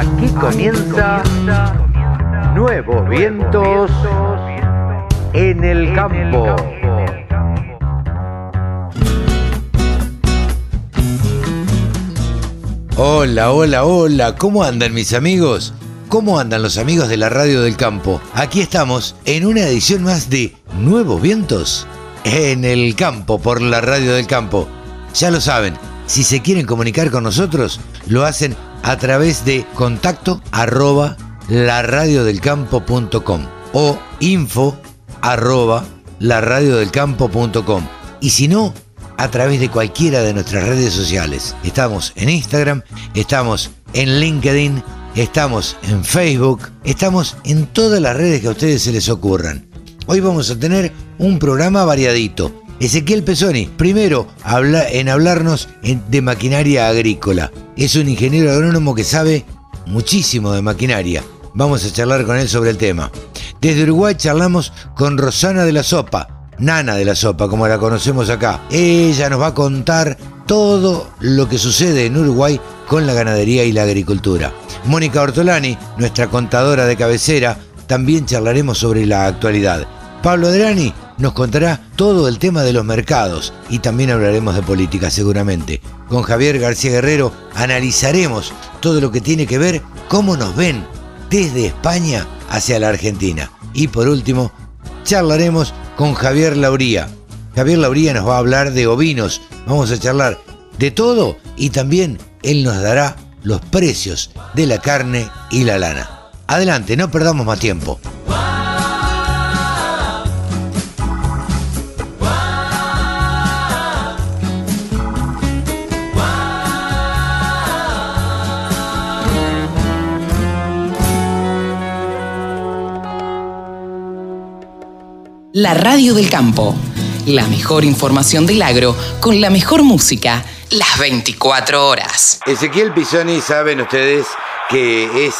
Aquí comienza Nuevos Vientos en el Campo. Hola, hola, hola, ¿cómo andan mis amigos? ¿Cómo andan los amigos de la Radio del Campo? Aquí estamos en una edición más de Nuevos Vientos en el Campo por la Radio del Campo. Ya lo saben, si se quieren comunicar con nosotros, lo hacen a través de contacto arroba laradiodelcampo.com o info arroba laradiodelcampo.com y si no, a través de cualquiera de nuestras redes sociales. Estamos en Instagram, estamos en LinkedIn, estamos en Facebook, estamos en todas las redes que a ustedes se les ocurran. Hoy vamos a tener un programa variadito. Ezequiel Pesoni, primero habla, en hablarnos de maquinaria agrícola. Es un ingeniero agrónomo que sabe muchísimo de maquinaria. Vamos a charlar con él sobre el tema. Desde Uruguay charlamos con Rosana de la Sopa, Nana de la Sopa, como la conocemos acá. Ella nos va a contar todo lo que sucede en Uruguay con la ganadería y la agricultura. Mónica Ortolani, nuestra contadora de cabecera, también charlaremos sobre la actualidad. Pablo Adrani nos contará todo el tema de los mercados y también hablaremos de política seguramente. Con Javier García Guerrero analizaremos todo lo que tiene que ver cómo nos ven desde España hacia la Argentina. Y por último, charlaremos con Javier Lauría. Javier Lauría nos va a hablar de ovinos, vamos a charlar de todo y también él nos dará los precios de la carne y la lana. Adelante, no perdamos más tiempo. La Radio del Campo. La mejor información del agro con la mejor música las 24 horas. Ezequiel Pisoni, saben ustedes que es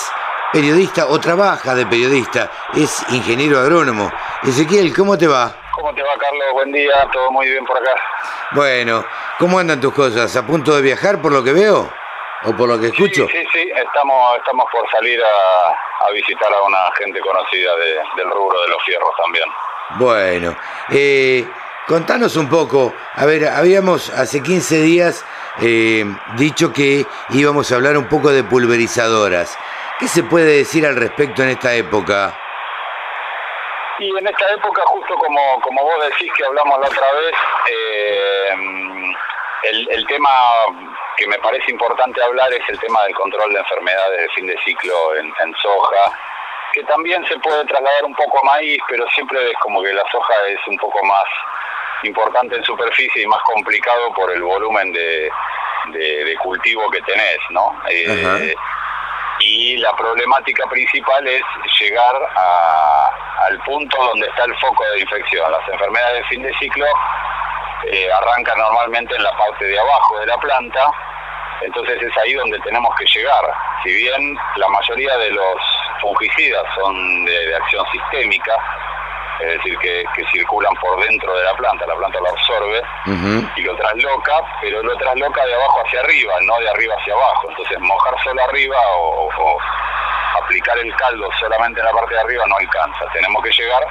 periodista o trabaja de periodista, es ingeniero agrónomo. Ezequiel, ¿cómo te va? ¿Cómo te va, Carlos? Buen día, todo muy bien por acá. Bueno, ¿cómo andan tus cosas? ¿A punto de viajar por lo que veo? ¿O por lo que escucho? Sí, sí, estamos, estamos por salir a, visitar a una gente conocida del rubro de los fierros también. Bueno, eh, contanos un poco. A ver, habíamos hace 15 días eh, dicho que íbamos a hablar un poco de pulverizadoras. ¿Qué se puede decir al respecto en esta época? Y en esta época, justo como, como vos decís que hablamos la otra vez, eh, el, tema que me parece importante hablar es el tema del control de enfermedades de fin de ciclo en, en soja que también se puede trasladar un poco a maíz, pero siempre es como que la soja es un poco más importante en superficie y más complicado por el volumen de, cultivo que tenés, ¿no? Eh, y la problemática principal es llegar al punto donde está el foco de infección. Las enfermedades de fin de ciclo eh, arrancan normalmente en la parte de abajo de la planta, entonces es ahí donde tenemos que llegar. Si bien la mayoría de los fungicidas son de, acción sistémica, es decir, que, circulan por dentro de la planta, la planta lo absorbe y lo trasloca, pero lo trasloca de abajo hacia arriba, no de arriba hacia abajo. Entonces mojar solo arriba o, o aplicar el caldo solamente en la parte de arriba no alcanza. Tenemos que llegar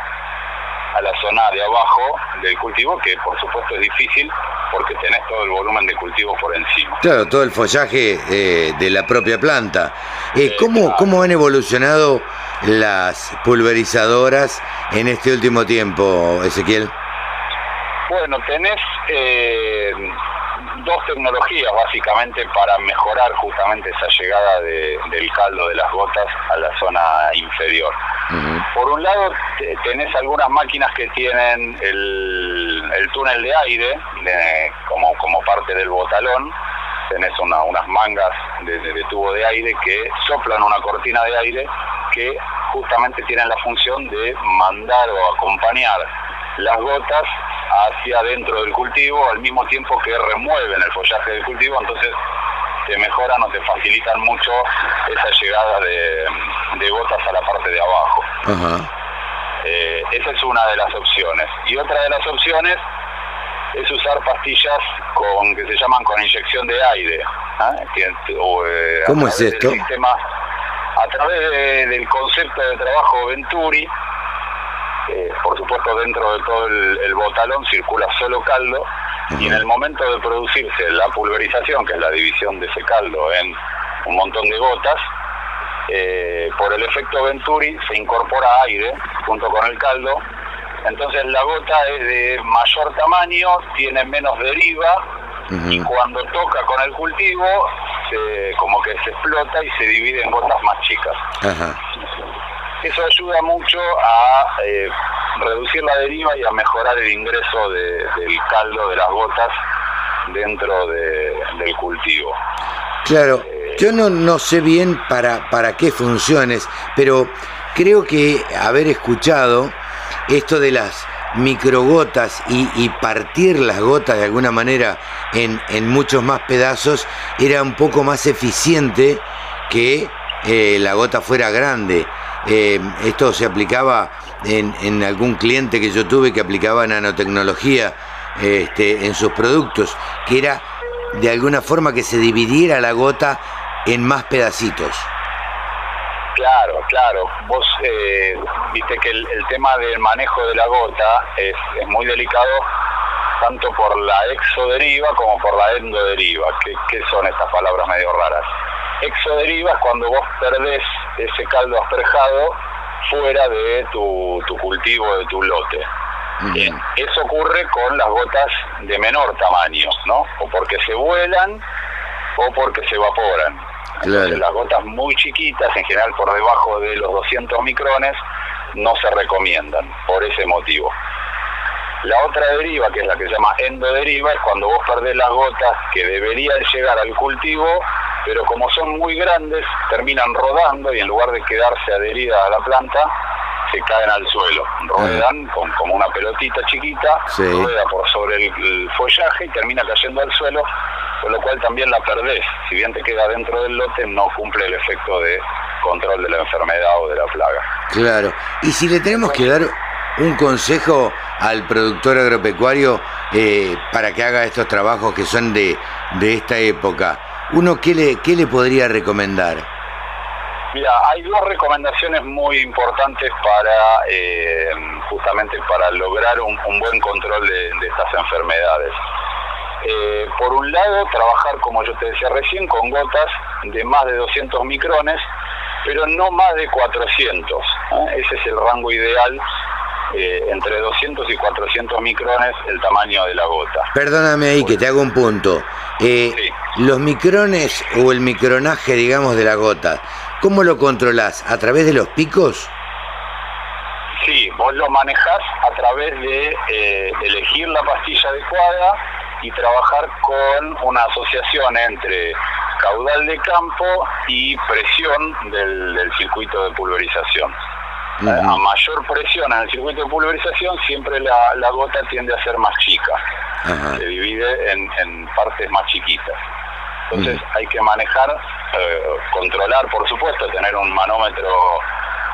a la zona de abajo del cultivo, que por supuesto es difícil porque tenés todo el volumen de cultivo por encima. Claro, todo el follaje eh, de la propia planta. Eh, ¿cómo, ¿Cómo han evolucionado las pulverizadoras en este último tiempo, Ezequiel? Bueno, tenés eh, dos tecnologías básicamente para mejorar justamente esa llegada del caldo de las gotas a la zona inferior. Por un lado, tenés algunas máquinas que tienen el, túnel de aire como, como parte del botalón, tenés unas mangas de, tubo de aire que soplan una cortina de aire que justamente tienen la función de mandar o acompañar las gotas hacia dentro del cultivo al mismo tiempo que remueven el follaje del cultivo, entonces te mejoran o te facilitan mucho esa llegada de, gotas a la parte de abajo. Eh, esa es una de las opciones. Y otra de las opciones es usar pastillas con que se llaman con inyección de aire. ¿ah? Eh, ¿Cómo es esto? Sistema, a través del concepto de trabajo Venturi, eh, por supuesto dentro de todo el, botalón circula solo caldo y en el momento de producirse la pulverización, que es la división de ese caldo en un montón de gotas, eh, por el efecto Venturi se incorpora aire junto con el caldo, entonces la gota es de mayor tamaño, tiene menos deriva y cuando toca con el cultivo se, como que se explota y se divide en gotas más chicas. Eso ayuda mucho a eh, reducir la deriva y a mejorar el ingreso del caldo de las gotas dentro del cultivo. Claro, eh, yo no, no sé bien para, para qué funciones, pero creo que haber escuchado esto de las microgotas y, y partir las gotas de alguna manera en, en, muchos más pedazos era un poco más eficiente que eh, la gota fuera grande. Eh, esto se aplicaba en, en, algún cliente que yo tuve que aplicaba nanotecnología este, en sus productos, que era de alguna forma que se dividiera la gota en más pedacitos. Claro, claro. Vos eh, viste que el, tema del manejo de la gota es, muy delicado tanto por la exoderiva como por la endoderiva. ¿Qué, ¿Qué son estas palabras medio raras? Exoderiva es cuando vos perdés ese caldo asperjado fuera de tu, cultivo, de tu lote. Bien, eso ocurre con las gotas de menor tamaño, ¿no? O porque se vuelan o porque se evaporan las gotas muy chiquitas, en general por debajo de los 200 micrones, no se recomiendan por ese motivo. La otra deriva, que es la que se llama endoderiva, es cuando vos perdés las gotas que deberían llegar al cultivo, pero como son muy grandes, terminan rodando y en lugar de quedarse adheridas a la planta, se caen al suelo. Ruedan con, como una pelotita chiquita, rueda por sobre el follaje y termina cayendo al suelo con lo cual también la perdés. Si bien te queda dentro del lote, no cumple el efecto de control de la enfermedad o de la plaga. Claro. Y si le tenemos que dar un consejo al productor agropecuario eh, para que haga estos trabajos que son de, de esta época, ¿uno qué le, qué le podría recomendar? Mira, hay dos recomendaciones muy importantes para eh, justamente para lograr un, buen control de estas enfermedades. Eh, por un lado, trabajar, como yo te decía recién, con gotas de más de 200 micrones, pero no más de 400. Ese es el rango ideal, eh, entre 200 y 400 micrones el tamaño de la gota. Perdóname ahí que te hago un punto. Eh, los micrones o el micronaje, digamos, de la gota, ¿cómo lo controlás? ¿A través de los picos? Sí, vos lo manejás a través de elegir la pastilla adecuada, y trabajar con una asociación entre caudal de campo y presión del, circuito de pulverización. A mayor presión en el circuito de pulverización, siempre la, gota tiende a ser más chica. Se divide en, partes más chiquitas. Entonces hay que manejar, eh, controlar, por supuesto, tener un manómetro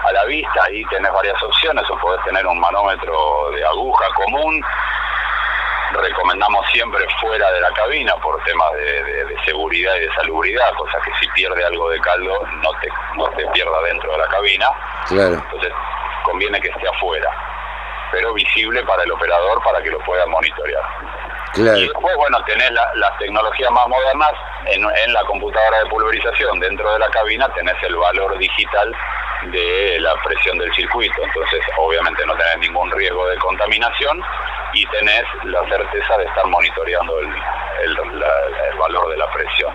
a la vista, ahí tenés varias opciones, o podés tener un manómetro de aguja común, recomendamos siempre fuera de la cabina por temas de, seguridad y de salubridad, cosa que si pierde algo de caldo no te, no te pierda dentro de la cabina. Entonces conviene que esté afuera, pero visible para el operador para que lo pueda monitorear. Y después, bueno, tenés las tecnologías más modernas en, en la computadora de pulverización. Dentro de la cabina tenés el valor digital de la presión del circuito. Entonces, obviamente no tenés ningún riesgo de contaminación y tenés la certeza de estar monitoreando el, valor de la presión.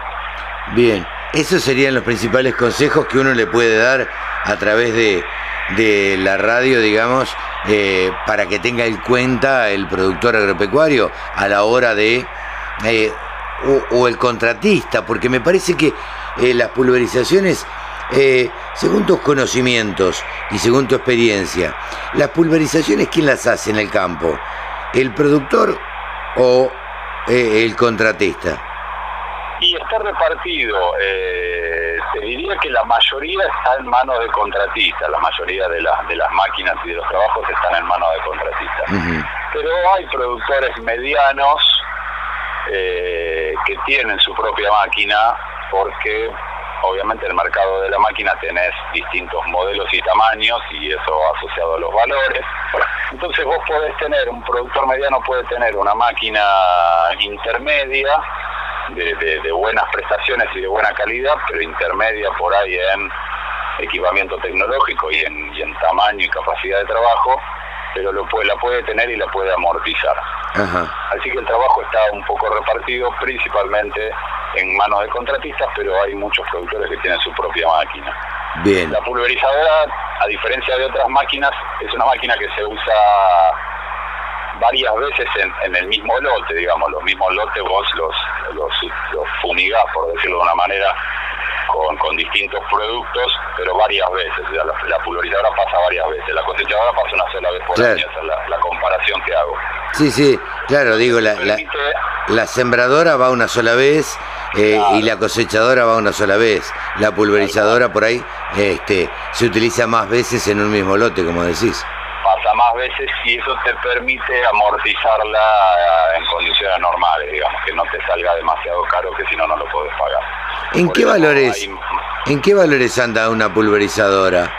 Bien, esos serían los principales consejos que uno le puede dar a través de, la radio, digamos, eh, para que tenga en cuenta el productor agropecuario a la hora de... Eh, o, el contratista, porque me parece que eh, las pulverizaciones según tus conocimientos y según tu experiencia, ¿las pulverizaciones quién las hace en el campo? ¿El productor o el contratista? Está repartido. Eh, te diría que la mayoría está en manos de contratistas, la mayoría de, de las máquinas y de los trabajos están en manos de contratistas. Pero hay productores medianos que tienen su propia máquina porque obviamente el mercado de la máquina tenés distintos modelos y tamaños y eso asociado a los valores. Entonces vos podés tener, un productor mediano puede tener una máquina intermedia de, buenas prestaciones y de buena calidad, pero intermedia por ahí en equipamiento tecnológico y en, y en tamaño y capacidad de trabajo, pero lo puede, la puede tener y la puede amortizar. Así que el trabajo está un poco repartido principalmente en manos de contratistas, pero hay muchos productores que tienen su propia máquina. Bien. La pulverizadora, a diferencia de otras máquinas, es una máquina que se usa varias veces en, el mismo lote, digamos, los mismos lotes vos los, los, los fumigás, por decirlo de una manera, con, con distintos productos, pero varias veces. la, pulverizadora pasa varias veces, la cosechadora pasa una sola vez por año, esa es la, comparación que hago. Sí, sí, claro, digo, la, la, sembradora va una sola vez eh, y la cosechadora va una sola vez. La pulverizadora por ahí este, se utiliza más veces en un mismo lote, como decís más veces y eso te permite amortizarla en condiciones normales, digamos, que no te salga demasiado caro que si no no lo puedes pagar. ¿En qué valores en qué valores anda una pulverizadora?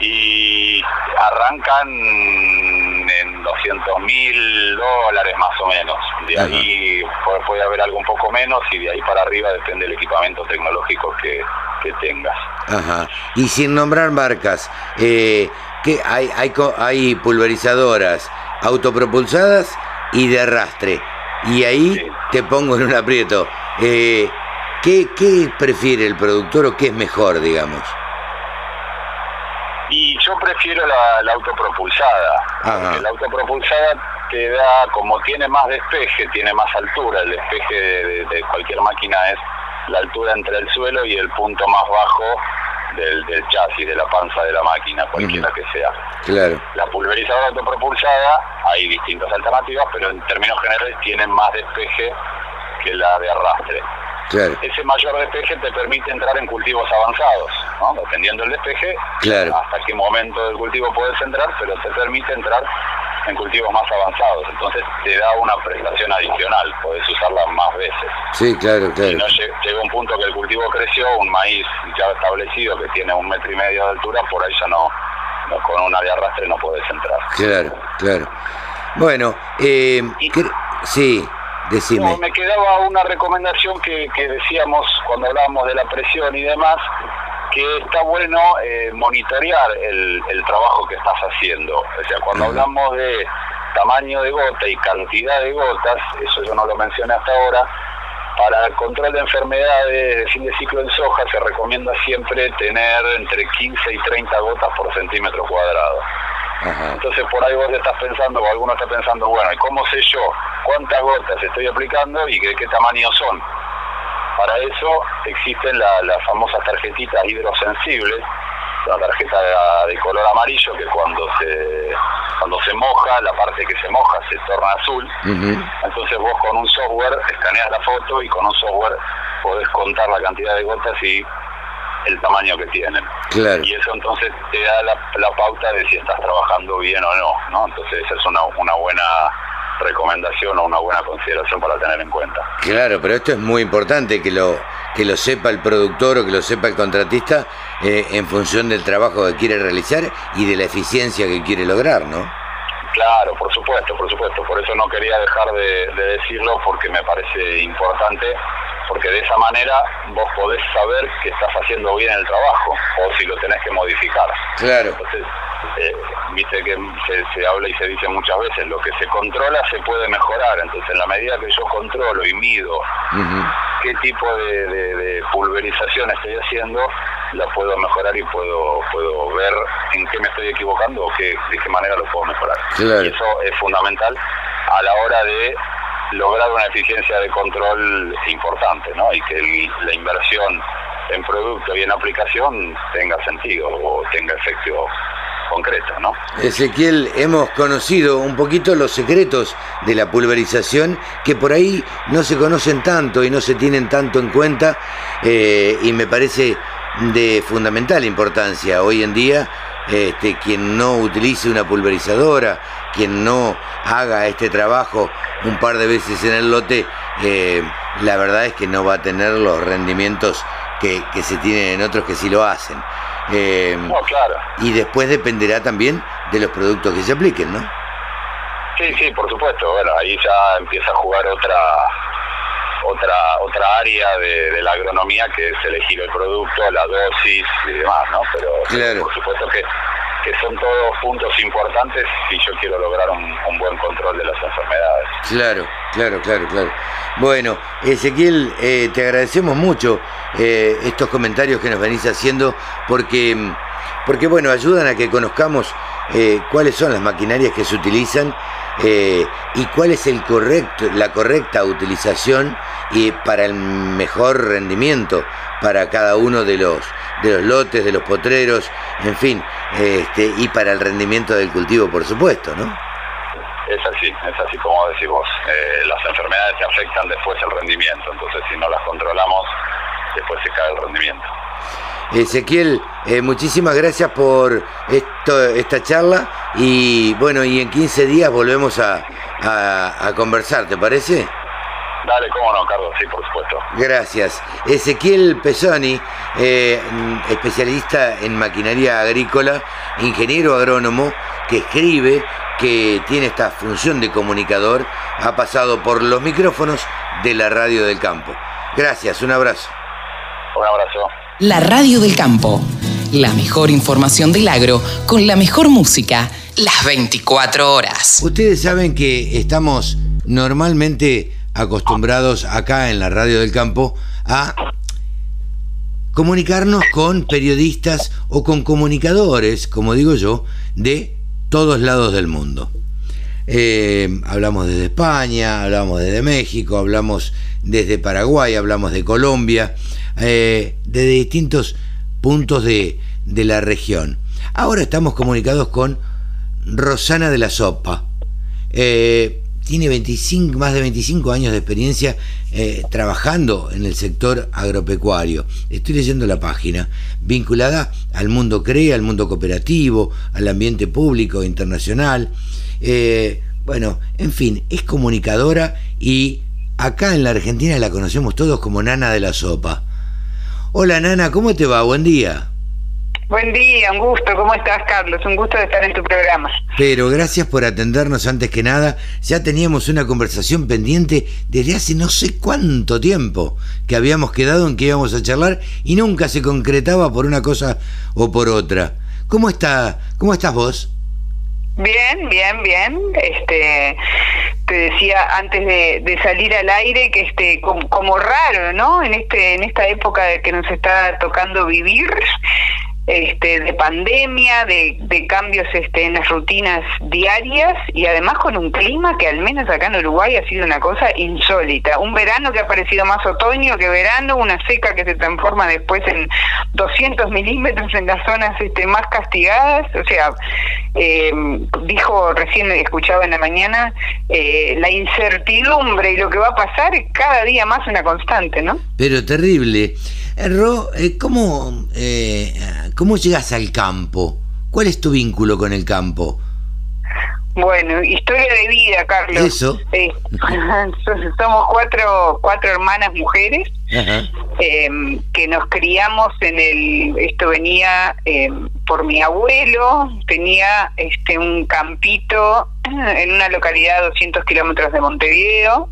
Y arrancan en 200 mil dólares más o menos. De ahí puede, haber algo un poco menos y de ahí para arriba depende del equipamiento tecnológico que, que tengas. Ajá. Y sin nombrar marcas, eh, que hay, hay, hay pulverizadoras autopropulsadas y de arrastre. Y ahí te pongo en un aprieto. Eh, ¿qué, ¿Qué prefiere el productor o qué es mejor, digamos? Y yo prefiero la, autopropulsada. la autopropulsada te da, como tiene más despeje, tiene más altura, el despeje de cualquier máquina es la altura entre el suelo y el punto más bajo del, chasis, de la panza de la máquina, cualquiera que sea. Claro. La pulverizadora autopropulsada, hay distintas alternativas, pero en términos generales tienen más despeje que la de arrastre. Claro. Ese mayor despeje te permite entrar en cultivos avanzados, ¿no? dependiendo del despeje, claro. hasta qué momento del cultivo puedes entrar, pero te permite entrar en cultivos más avanzados. Entonces te da una prestación adicional, podés usarla más veces. Sí, claro, claro. Si no llega un punto que el cultivo creció, un maíz ya establecido que tiene un metro y medio de altura, por ahí ya no, con una de arrastre no puedes entrar. Claro, claro. Bueno, eh, sí. Decime. me quedaba una recomendación que, que decíamos cuando hablábamos de la presión y demás, que está bueno eh, monitorear el, trabajo que estás haciendo. O sea, cuando hablamos de tamaño de gota y cantidad de gotas, eso yo no lo mencioné hasta ahora, para el control de enfermedades de fin de ciclo en soja se recomienda siempre tener entre 15 y 30 gotas por centímetro cuadrado. Entonces por ahí vos estás pensando, o alguno está pensando, bueno, ¿y cómo sé yo cuántas gotas estoy aplicando y de qué tamaño son? Para eso existen las famosas tarjetitas hidrosensibles, la tarjeta de, color amarillo que cuando se cuando se moja, la parte que se moja se torna azul. Entonces vos con un software escaneas la foto y con un software podés contar la cantidad de gotas y el tamaño que tienen. Y eso entonces te da la, pauta de si estás trabajando bien o no, ¿no? Entonces esa es una, una buena recomendación o una buena consideración para tener en cuenta. Claro, pero esto es muy importante que lo que lo sepa el productor o que lo sepa el contratista eh, en función del trabajo que quiere realizar y de la eficiencia que quiere lograr, ¿no? Claro, por supuesto, por supuesto. Por eso no quería dejar de, decirlo porque me parece importante, porque de esa manera vos podés saber que estás haciendo bien el trabajo o si lo tenés que modificar. Claro. Entonces, eh, viste que se, habla y se dice muchas veces, lo que se controla se puede mejorar. Entonces, en la medida que yo controlo y mido qué tipo de, pulverización estoy haciendo, la puedo mejorar y puedo puedo ver en qué me estoy equivocando o qué, de qué manera lo puedo mejorar. Y eso es fundamental a la hora de lograr una eficiencia de control importante, ¿no? Y que la inversión en producto y en aplicación tenga sentido o tenga efecto concreto, ¿no? Ezequiel, hemos conocido un poquito los secretos de la pulverización que por ahí no se conocen tanto y no se tienen tanto en cuenta eh, y me parece de fundamental importancia hoy en día este, quien no utilice una pulverizadora, quien no haga este trabajo un par de veces en el lote, eh, la verdad es que no va a tener los rendimientos que, que se tienen en otros que sí lo hacen. Eh, no, claro. Y después dependerá también de los productos que se apliquen, ¿no? Sí, sí, por supuesto. Bueno, ahí ya empieza a jugar otra otra otra área de, la agronomía que es elegir el producto, la dosis y demás, ¿no? Pero por supuesto que, que son todos puntos importantes si yo quiero lograr un, buen control de las enfermedades. Claro, claro, claro, claro. Bueno, Ezequiel, eh, te agradecemos mucho eh, estos comentarios que nos venís haciendo porque, porque bueno, ayudan a que conozcamos eh, cuáles son las maquinarias que se utilizan y cuál es el correcto, la correcta utilización y para el mejor rendimiento para cada uno de los, de los lotes, de los potreros, en fin, este, y para el rendimiento del cultivo, por supuesto, ¿no? Es así, es así como decís vos. Eh, las enfermedades se afectan después el rendimiento, entonces si no las controlamos, después se cae el rendimiento. Ezequiel, eh, muchísimas gracias por esto, esta charla y bueno, y en 15 días volvemos a, conversar, ¿te parece? Dale, cómo no, Carlos, sí, por supuesto. Gracias. Ezequiel Pesoni, eh, especialista en maquinaria agrícola, ingeniero agrónomo, que escribe, que tiene esta función de comunicador, ha pasado por los micrófonos de la radio del campo. Gracias, un abrazo. Un abrazo. La Radio del Campo. La mejor información del agro con la mejor música las 24 horas. Ustedes saben que estamos normalmente acostumbrados acá en la Radio del Campo a comunicarnos con periodistas o con comunicadores, como digo yo, de todos lados del mundo. Eh, hablamos desde España, hablamos desde México, hablamos desde Paraguay, hablamos de Colombia, eh, de distintos puntos de, la región. Ahora estamos comunicados con Rosana de la Sopa. Eh, tiene 25, más de 25 años de experiencia eh, trabajando en el sector agropecuario. Estoy leyendo la página, vinculada al mundo CREA, al mundo cooperativo, al ambiente público internacional. bueno, en fin, es comunicadora y acá en la Argentina la conocemos todos como Nana de la Sopa. Hola Nana, ¿cómo te va? Buen día. Buen día, un gusto. ¿Cómo estás, Carlos? Un gusto de estar en tu programa. Pero gracias por atendernos antes que nada. Ya teníamos una conversación pendiente desde hace no sé cuánto tiempo que habíamos quedado en que íbamos a charlar y nunca se concretaba por una cosa o por otra. ¿Cómo está? ¿Cómo estás vos? Bien, bien, bien. Este, te decía antes de, salir al aire que este, como, raro, ¿no? En este, en esta época que nos está tocando vivir, este, de pandemia, de, cambios este, en las rutinas diarias y además con un clima que al menos acá en Uruguay ha sido una cosa insólita. Un verano que ha parecido más otoño que verano, una seca que se transforma después en 200 milímetros en las zonas este, más castigadas. O sea, eh, dijo recién, escuchaba en la mañana, eh, la incertidumbre y lo que va a pasar es cada día más una constante, ¿no? Pero terrible. Ro, eh, ¿cómo, eh, ¿cómo llegas al campo? ¿Cuál es tu vínculo con el campo? Bueno, historia de vida, Carlos. Eso. Eh, somos cuatro, cuatro hermanas mujeres em, que nos criamos en el. Esto venía em, por mi abuelo, tenía este un campito en una localidad a 200 kilómetros de Montevideo.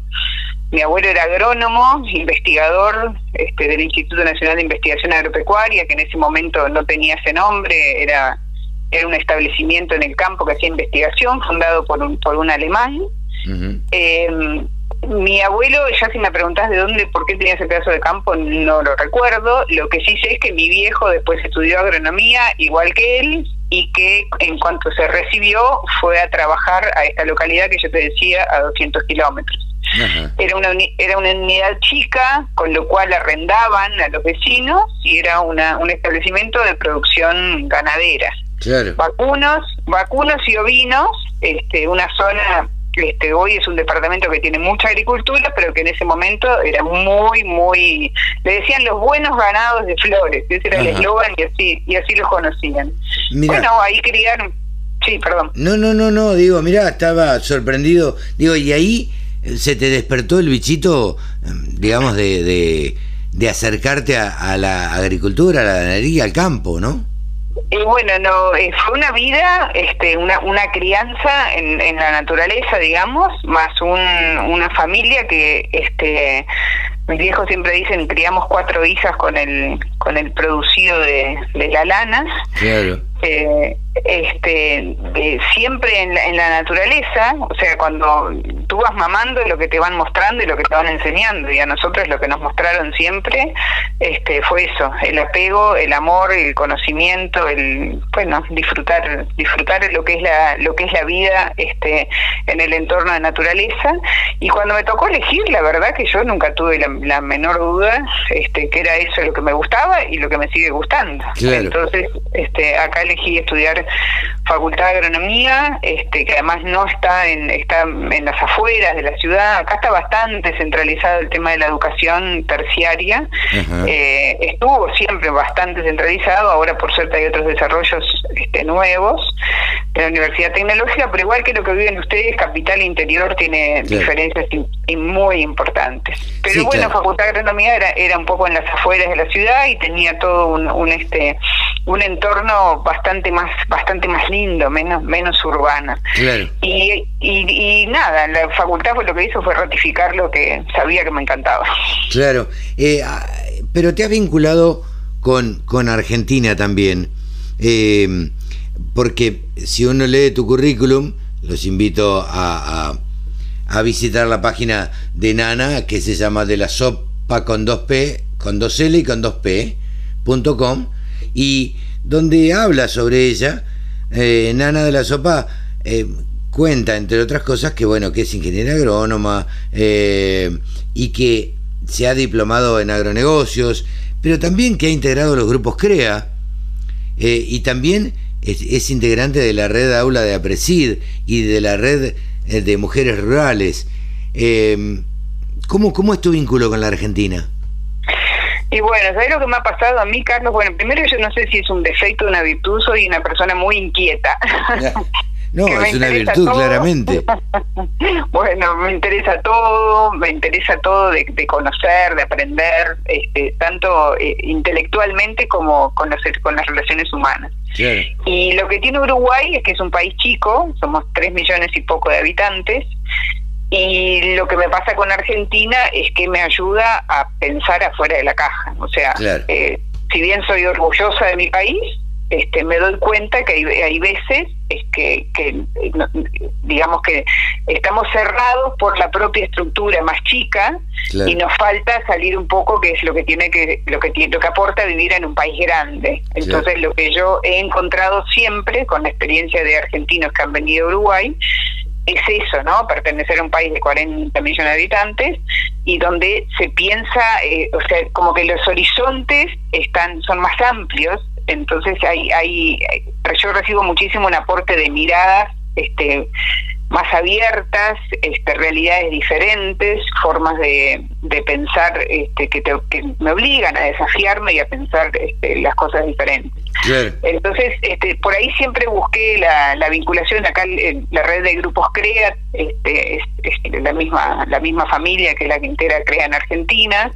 Mi abuelo era agrónomo, investigador este, del Instituto Nacional de Investigación Agropecuaria, que en ese momento no tenía ese nombre, era, era un establecimiento en el campo que hacía investigación, fundado por un, por un alemán. Em, mi abuelo, ya si me preguntás de dónde, por qué tenía ese pedazo de campo, no lo recuerdo. Lo que sí sé es que mi viejo después estudió agronomía igual que él y que en cuanto se recibió fue a trabajar a esta localidad que yo te decía a 200 kilómetros. Era una, era una unidad chica, con lo cual arrendaban a los vecinos y era una, un establecimiento de producción ganadera. Vacunos, vacunos y ovinos, este, una zona este, hoy es un departamento que tiene mucha agricultura, pero que en ese momento era muy, muy, le decían los buenos ganados de flores, ese era el eslogan y así, y así los conocían. Bueno, ahí criaron, sí, perdón. No, no, no, no, digo, mira, estaba sorprendido, digo, y ahí se te despertó el bichito, digamos, de, de, acercarte a, la agricultura, a la ganadería, al campo, ¿no? Bueno, no, eh, fue una vida, este, una, una crianza en, en la naturaleza, digamos, más un, una familia que, este, mis viejos siempre dicen, criamos cuatro hijas con el, con el producido de, de la lana. Claro. Eh, este, siempre en la, en la, naturaleza, o sea, cuando tú vas mamando lo que te van mostrando y lo que te van enseñando, y a nosotros lo que nos mostraron siempre este, fue eso, el apego, el amor, el conocimiento, el, bueno, disfrutar, disfrutar lo que es la, lo que es la vida este, en el entorno de naturaleza, y cuando me tocó elegir, la verdad que yo nunca tuve la, menor duda este, que era eso lo que me gustaba y lo que me sigue gustando. Entonces, este, acá elegí estudiar Facultad de Agronomía, este, que además no está en, está en las afueras de la ciudad, acá está bastante centralizado el tema de la educación terciaria, eh, estuvo siempre bastante centralizado, ahora por suerte hay otros desarrollos este, nuevos de la Universidad Tecnológica, pero igual que lo que viven ustedes, capital e interior tiene diferencias muy importantes. Pero bueno, Facultad de Agronomía era, era un poco en las afueras de la ciudad y tenía todo un, un este un entorno bastante más bastante más lindo, menos menos urbana. Y, y, nada, la facultad fue lo que hizo fue ratificar lo que sabía que me encantaba. Claro, eh, ah, pero te has vinculado con, con Argentina también, eh, porque si uno lee tu currículum, los invito a, a, visitar la página de Nana, que se llama de la sopa con 2P, con 2L y con 2P, punto com, y donde habla sobre ella, eh, Nana de la Sopa eh, cuenta, entre otras cosas, que bueno, que es ingeniera agrónoma eh, y que se ha diplomado en agronegocios, pero también que ha integrado los grupos CREA y también es, integrante de la red Aula de Aprecid y de la red de mujeres rurales. ¿cómo, ¿Cómo es tu vínculo con la Argentina? Y bueno, ¿sabes lo que me ha pasado a mí, Carlos? Bueno, primero yo no sé si es un defecto o una virtud, soy una persona muy inquieta. No, es una virtud, claramente. bueno, me interesa todo, me interesa todo de, conocer, de aprender, este, tanto eh, intelectualmente como con, con las relaciones humanas. Y lo que tiene Uruguay es que es un país chico, somos tres millones y poco de habitantes, y lo que me pasa con Argentina es que me ayuda a pensar afuera de la caja. O sea, eh, si bien soy orgullosa de mi país, este, me doy cuenta que hay, hay veces es que, que, digamos que estamos cerrados por la propia estructura más chica y nos falta salir un poco que es lo que tiene que lo que tiene, lo que aporta vivir en un país grande. Entonces lo que yo he encontrado siempre con la experiencia de argentinos que han venido a Uruguay es eso, ¿no? Pertenecer a un país de 40 millones de habitantes y donde se piensa, eh, o sea, como que los horizontes están son más amplios, entonces hay, hay, yo recibo muchísimo un aporte de miradas, este más abiertas, este, realidades diferentes, formas de, de pensar este, que, que me obligan a desafiarme y a pensar este, las cosas diferentes. Entonces, este, por ahí siempre busqué la, la vinculación acá en la red de grupos CREA, este, es, la misma la misma familia que la Quintera CREA en Argentina.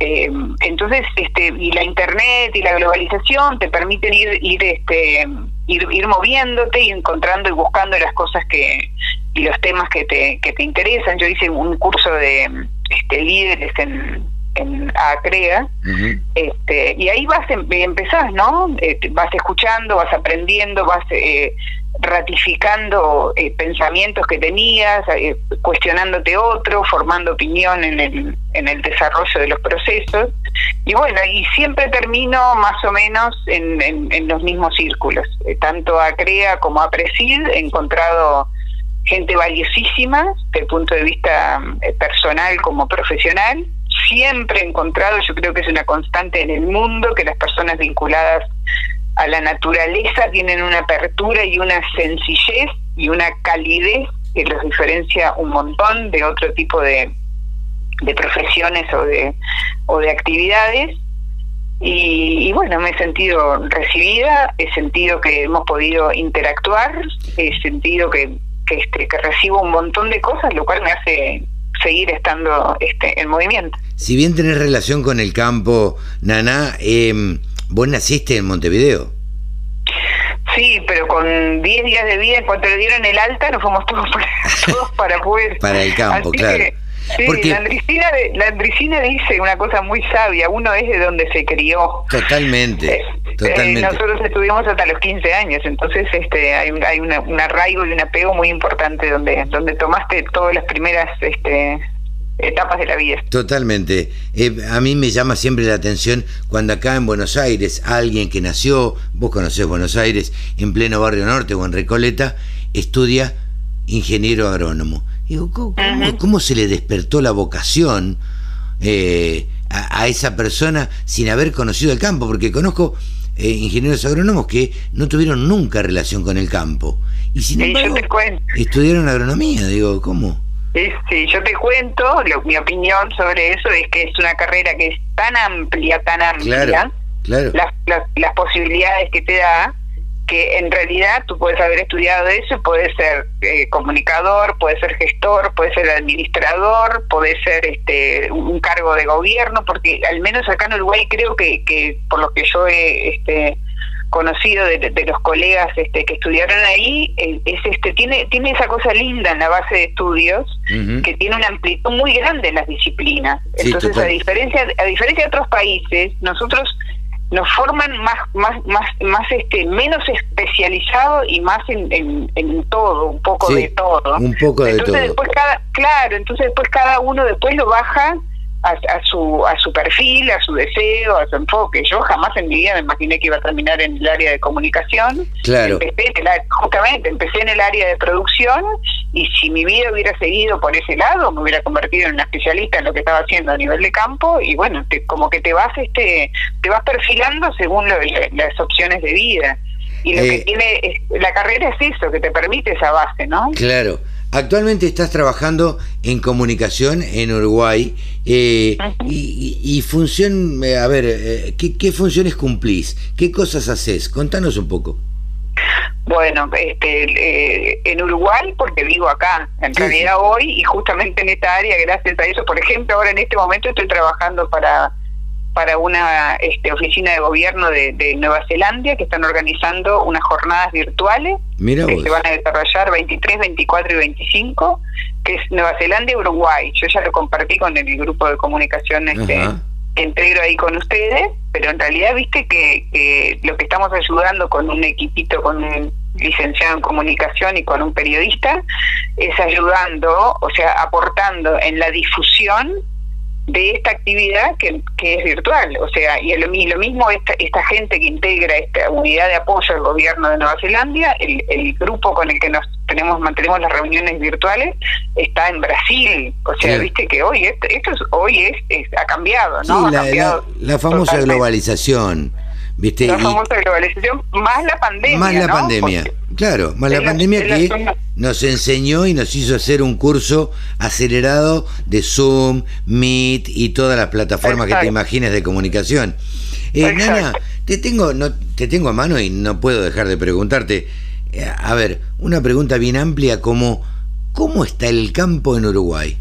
Eh, entonces, este, y la internet y la globalización te permiten ir ir este ir, moviéndote y encontrando y buscando las cosas que y los temas que te que te interesan. Yo hice un curso de este, líderes en en ACREA, este, y ahí vas em, empezás, ¿no? Eh, vas escuchando, vas aprendiendo, vas eh, ratificando eh, pensamientos que tenías, cuestionándote otro, formando opinión en el, en el desarrollo de los procesos. Y bueno, y siempre termino más o menos en, en, los mismos círculos. tanto a CREA como a PRESID he encontrado gente valiosísima desde el punto de vista personal como profesional siempre encontrado, yo creo que es una constante en el mundo, que las personas vinculadas a la naturaleza tienen una apertura y una sencillez y una calidez que los diferencia un montón de otro tipo de, de profesiones o de, o de actividades. Y, y, bueno, me he sentido recibida, he sentido que hemos podido interactuar, he sentido que que, este, que recibo un montón de cosas, lo cual me hace seguir estando este, en movimiento. Si bien tenés relación con el campo, Nana, eh, vos naciste en Montevideo. Sí, pero con 10 días de vida, en cuanto le dieron el alta, nos fuimos todos para, todos para poder. para el campo, claro. Sí, Porque... la, andricina, dice una cosa muy sabia, uno es de donde se crió. Totalmente, eh, totalmente. nosotros estuvimos hasta los 15 años, entonces este hay, hay un arraigo y un apego muy importante donde donde tomaste todas las primeras este etapas de la vida. Totalmente. Eh, a mí me llama siempre la atención cuando acá en Buenos Aires alguien que nació, vos conocés Buenos Aires, en pleno barrio norte o en Recoleta, estudia ingeniero agrónomo. Digo, ¿cómo, se le despertó la vocación eh, a, esa persona sin haber conocido el campo? Porque conozco eh, ingenieros agrónomos que no tuvieron nunca relación con el campo. Y sin embargo, estudiaron agronomía. Digo, ¿cómo? Este, yo te cuento, mi opinión sobre eso es que es una carrera que es tan amplia, tan amplia, Las, las, posibilidades que te da, que en realidad tú puedes haber estudiado eso, puedes ser eh, comunicador, puedes ser gestor, puedes ser administrador, puedes ser este un cargo de gobierno, porque al menos acá en Uruguay creo que, que por lo que yo he este, conocido de, los colegas este, que estudiaron ahí eh, es este tiene tiene esa cosa linda en la base de estudios que tiene una amplitud muy grande en las disciplinas. Entonces a diferencia a diferencia de otros países nosotros nos forman más más más más este menos especializado y más en, en, todo un poco de todo. un poco de entonces todo. después cada claro entonces después cada uno después lo baja a, su, a su perfil, a su deseo, a su enfoque. Yo jamás en mi vida me imaginé que iba a terminar en el área de comunicación. Claro. Empecé en el, justamente, empecé en el área de producción y si mi vida hubiera seguido por ese lado, me hubiera convertido en una especialista en lo que estaba haciendo a nivel de campo y bueno, como que te vas este te vas perfilando según las opciones de vida. Y lo que eh, tiene la carrera es eso, que te permite esa base, ¿no? Claro. Actualmente estás trabajando en comunicación en Uruguay eh, y, función, eh, a ver, eh, ¿qué, funciones cumplís? ¿Qué cosas haces? Contanos un poco. Bueno, este, en Uruguay, porque vivo acá, en realidad hoy, y justamente en esta área, gracias a eso, por ejemplo, ahora en este momento estoy trabajando para para una este, oficina de gobierno de, Nueva Zelanda que están organizando unas jornadas virtuales que se van a desarrollar 23, 24 y 25, que es Nueva Zelanda y Uruguay. Yo ya lo compartí con el grupo de comunicación este, integro ahí con ustedes, pero en realidad viste que, lo que estamos ayudando con un equipito, con un licenciado en comunicación y con un periodista, es ayudando, o sea, aportando en la difusión de esta actividad que, es virtual. O sea, y lo, mismo esta, esta gente que integra esta unidad de apoyo al gobierno de Nueva Zelanda, el, el grupo con el que nos tenemos mantenemos las reuniones virtuales está en Brasil. O sea, viste que hoy esto, es, hoy es, ha cambiado, ¿no? la, famosa globalización. ¿Viste? La famosa globalización, más la pandemia. Más la pandemia, claro, más la pandemia que nos enseñó y nos hizo hacer un curso acelerado de Zoom, Meet y todas las plataformas que te imagines de comunicación. Eh, Nana, te tengo, no, te tengo a mano y no puedo dejar de preguntarte. Eh, a ver, una pregunta bien amplia como ¿cómo está el campo en Uruguay?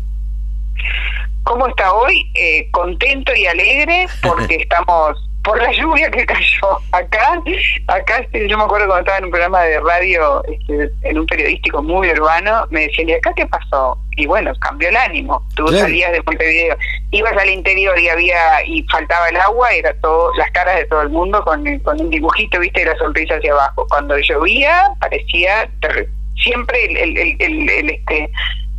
¿Cómo está hoy? Eh, contento y alegre porque estamos por la lluvia que cayó acá. Acá este, yo me acuerdo cuando estaba en un programa de radio, este, en un periodístico muy urbano, me decían, ¿y acá qué pasó? Y bueno, cambió el ánimo. Tú salías de Montevideo, ibas al interior y había y faltaba el agua, era todo las caras de todo el mundo con, con un dibujito, viste, y la sonrisa hacia abajo. Cuando llovía, parecía siempre el, el, el, el este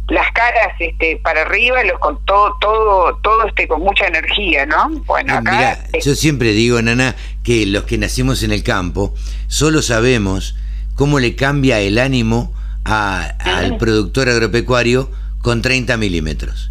las caras este para arriba los con todo todo todo este con mucha energía no bueno acá yo siempre digo nana que los que nacimos en el campo solo sabemos cómo le cambia el ánimo al productor agropecuario con 30 milímetros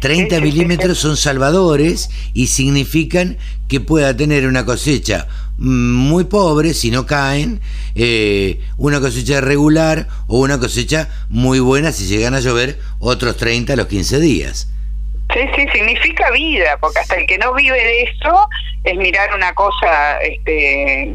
30 milímetros son salvadores y significan que pueda tener una cosecha muy pobre si no caen, eh, una cosecha regular o una cosecha muy buena si llegan a llover otros 30 a los 15 días. Sí, sí, significa vida, porque hasta el que no vive de eso es mirar una cosa este,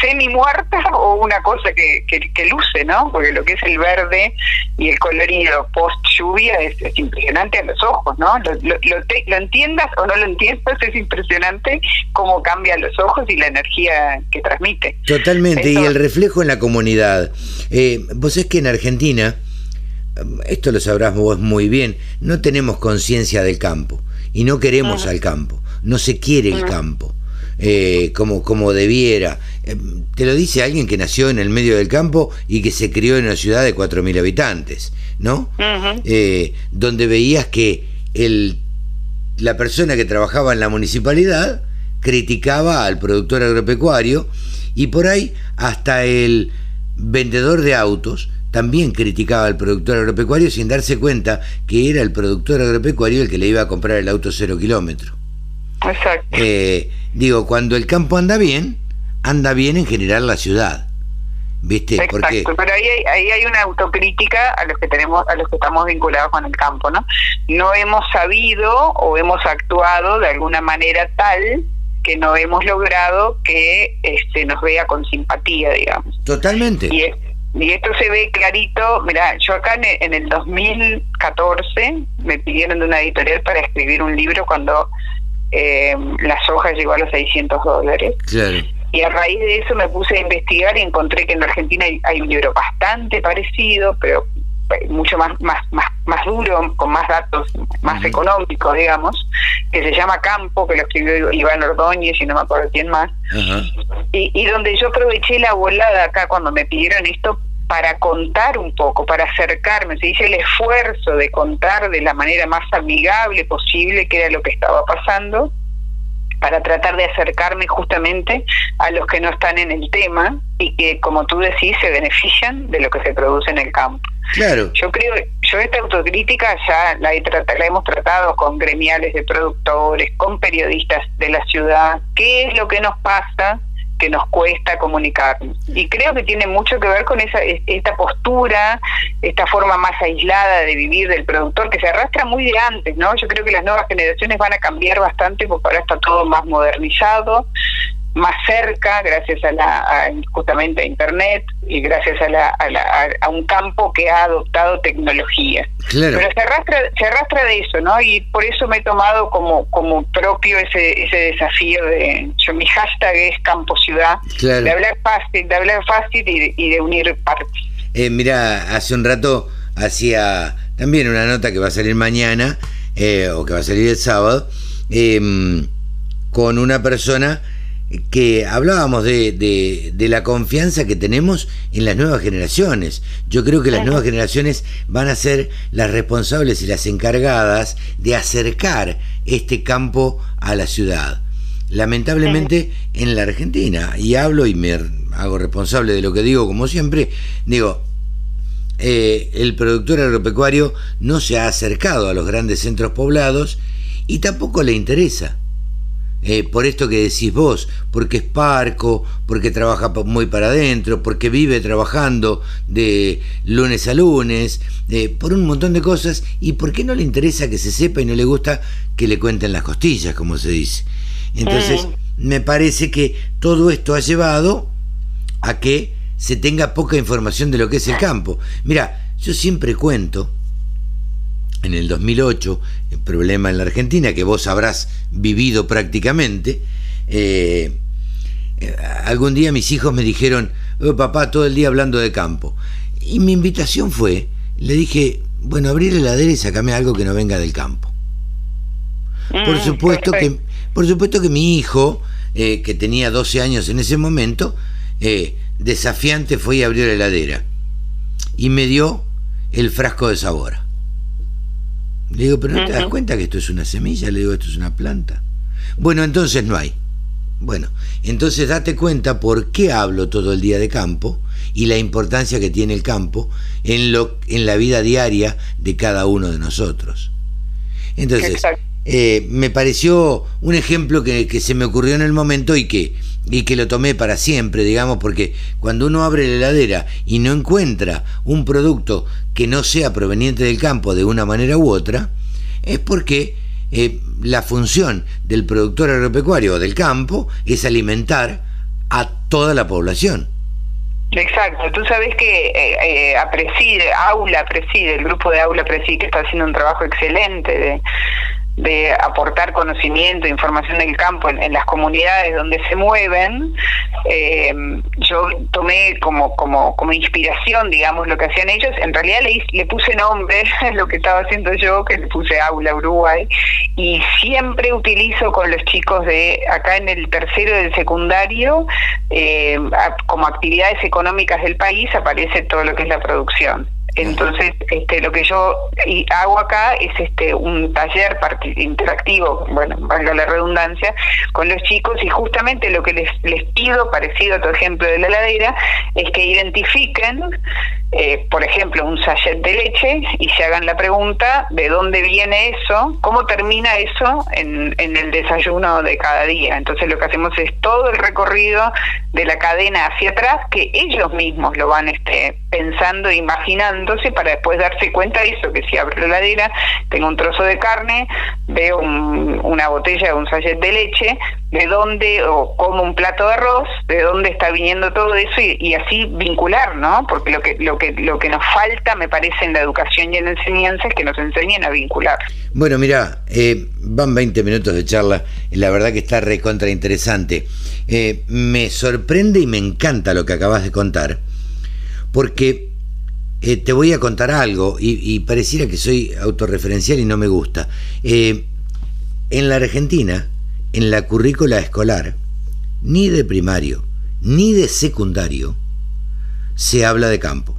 semi muerta o una cosa que, que, luce, ¿no? Porque lo que es el verde y el colorido post lluvia es, impresionante a los ojos, ¿no? Lo, lo, entiendas o no lo entiendas, es impresionante cómo cambia los ojos y la energía que transmite. Totalmente, y el reflejo en la comunidad. Eh, vos es que en Argentina esto lo sabrás vos muy bien, no tenemos conciencia del campo y no queremos al campo, no se quiere el campo. Eh, como, como debiera. Eh, te lo dice alguien que nació en el medio del campo y que se crió en una ciudad de 4.000 habitantes, ¿no? Eh, donde veías que el, la persona que trabajaba en la municipalidad criticaba al productor agropecuario y por ahí hasta el vendedor de autos también criticaba al productor agropecuario sin darse cuenta que era el productor agropecuario el que le iba a comprar el auto cero kilómetro. Exacto. Eh, digo, cuando el campo anda bien, anda bien en general la ciudad. ¿Viste? Exacto, Porque... pero ahí hay, ahí hay una autocrítica a los que tenemos, a los que estamos vinculados con el campo, ¿no? No hemos sabido o hemos actuado de alguna manera tal que no hemos logrado que este nos vea con simpatía, digamos. Totalmente. Y, y esto se ve clarito, mira, yo acá en el 2014 me pidieron de una editorial para escribir un libro cuando eh, la soja llegó a los 600 dólares. Claro. Y a raíz de eso me puse a investigar y encontré que en Argentina hay, un libro bastante parecido, pero mucho más más más más duro, con más datos, más económicos, digamos, que se llama Campo, que lo escribió Iván Ordóñez y no me acuerdo quién más. Y, y donde yo aproveché la volada acá cuando me pidieron esto para contar un poco, para acercarme, se dice el esfuerzo de contar de la manera más amigable posible qué era lo que estaba pasando, para tratar de acercarme justamente a los que no están en el tema y que, como tú decís, se benefician de lo que se produce en el campo. Claro. Yo creo, yo esta autocrítica ya la, he la hemos tratado con gremiales de productores, con periodistas de la ciudad, qué es lo que nos pasa que nos cuesta comunicarnos. Y creo que tiene mucho que ver con esa esta postura, esta forma más aislada de vivir del productor que se arrastra muy de antes, ¿no? Yo creo que las nuevas generaciones van a cambiar bastante porque ahora está todo más modernizado, más cerca gracias a la justamente a internet y gracias a, la, a, un campo que ha adoptado tecnología. Pero se arrastra se arrastra de eso no y por eso me he tomado como como propio ese ese desafío de yo mi hashtag es campo ciudad de hablar fácil de hablar fácil y de, unir partes. Eh, mira hace un rato hacía también una nota que va a salir mañana eh, o que va a salir el sábado em, con una persona que hablábamos de, de, la confianza que tenemos en las nuevas generaciones. Yo creo que las nuevas generaciones van a ser las responsables y las encargadas de acercar este campo a la ciudad. Lamentablemente en la Argentina, y hablo y me hago responsable de lo que digo como siempre, digo, eh, el productor agropecuario no se ha acercado a los grandes centros poblados y tampoco le interesa eh, por esto que decís vos, porque es parco, porque trabaja muy para adentro, porque vive trabajando de lunes a lunes, eh, por un montón de cosas, y por qué no le interesa que se sepa y no le gusta que le cuenten las costillas, como se dice. Entonces, mm. me parece que todo esto ha llevado a que se tenga poca información de lo que es el campo. Mira, yo siempre cuento, en el 2008, el problema en la Argentina, que vos habrás vivido prácticamente, eh, eh, algún día mis hijos me dijeron, oh, papá, todo el día hablando de campo. Y mi invitación fue, le dije, bueno, abrir la heladera y sacame algo que no venga del campo. por, mm, supuesto que, por supuesto que mi hijo, eh, que tenía 12 años en ese momento, desafiante fue a abrir la heladera y me dio el frasco de sabor. Le digo, pero ¿no te das cuenta que esto es una semilla? Le digo, esto es una planta. Bueno, entonces no hay. Bueno, entonces date cuenta por qué hablo todo el día de campo y la importancia que tiene el campo en, lo, en la vida diaria de cada uno de nosotros. Entonces, eh, me pareció un ejemplo que, se me ocurrió en el momento y que, y que lo tomé para siempre, digamos, porque cuando uno abre la heladera y no encuentra un producto que no sea proveniente del campo de una manera u otra, es porque eh, la función del productor agropecuario del campo es alimentar a toda la población. Exacto, tú sabes que eh, eh Aula Preside, el grupo de Aula Preside, que está haciendo un trabajo excelente de, de aportar conocimiento, información del campo en, las comunidades donde se mueven, eh, yo tomé como, como, como inspiración, digamos, lo que hacían ellos. En realidad le, le puse nombre lo que estaba haciendo yo, que le puse Aula Uruguay, y siempre utilizo con los chicos de acá en el tercero del secundario, eh, como actividades económicas del país, aparece todo lo que es la producción. Entonces, este, lo que yo hago acá es este un taller interactivo, bueno, valga la redundancia, con los chicos y justamente lo que les, les pido, parecido a tu ejemplo de la heladera, es que identifiquen eh, por ejemplo, un sachet de leche y se hagan la pregunta de dónde viene eso, cómo termina eso en, el desayuno de cada día. Entonces lo que hacemos es todo el recorrido de la cadena hacia atrás, que ellos mismos lo van este, pensando e imaginándose para después darse cuenta de eso, que si abro la heladera, tengo un trozo de carne, veo una botella o un sachet de leche, de dónde, o como un plato de arroz, de dónde está viniendo todo eso y, así vincular, ¿no? Porque lo que, lo, que, lo que nos falta, me parece, en la educación y en la enseñanza es que nos enseñen a vincular. Bueno, mira, eh, van 20 minutos de charla, la verdad que está recontra interesante. Eh, me sorprende y me encanta lo que acabas de contar, porque eh, te voy a contar algo, y, pareciera que soy autorreferencial y no me gusta. en la Argentina, en la currícula escolar, ni de primario, ni de secundario, se habla de campo.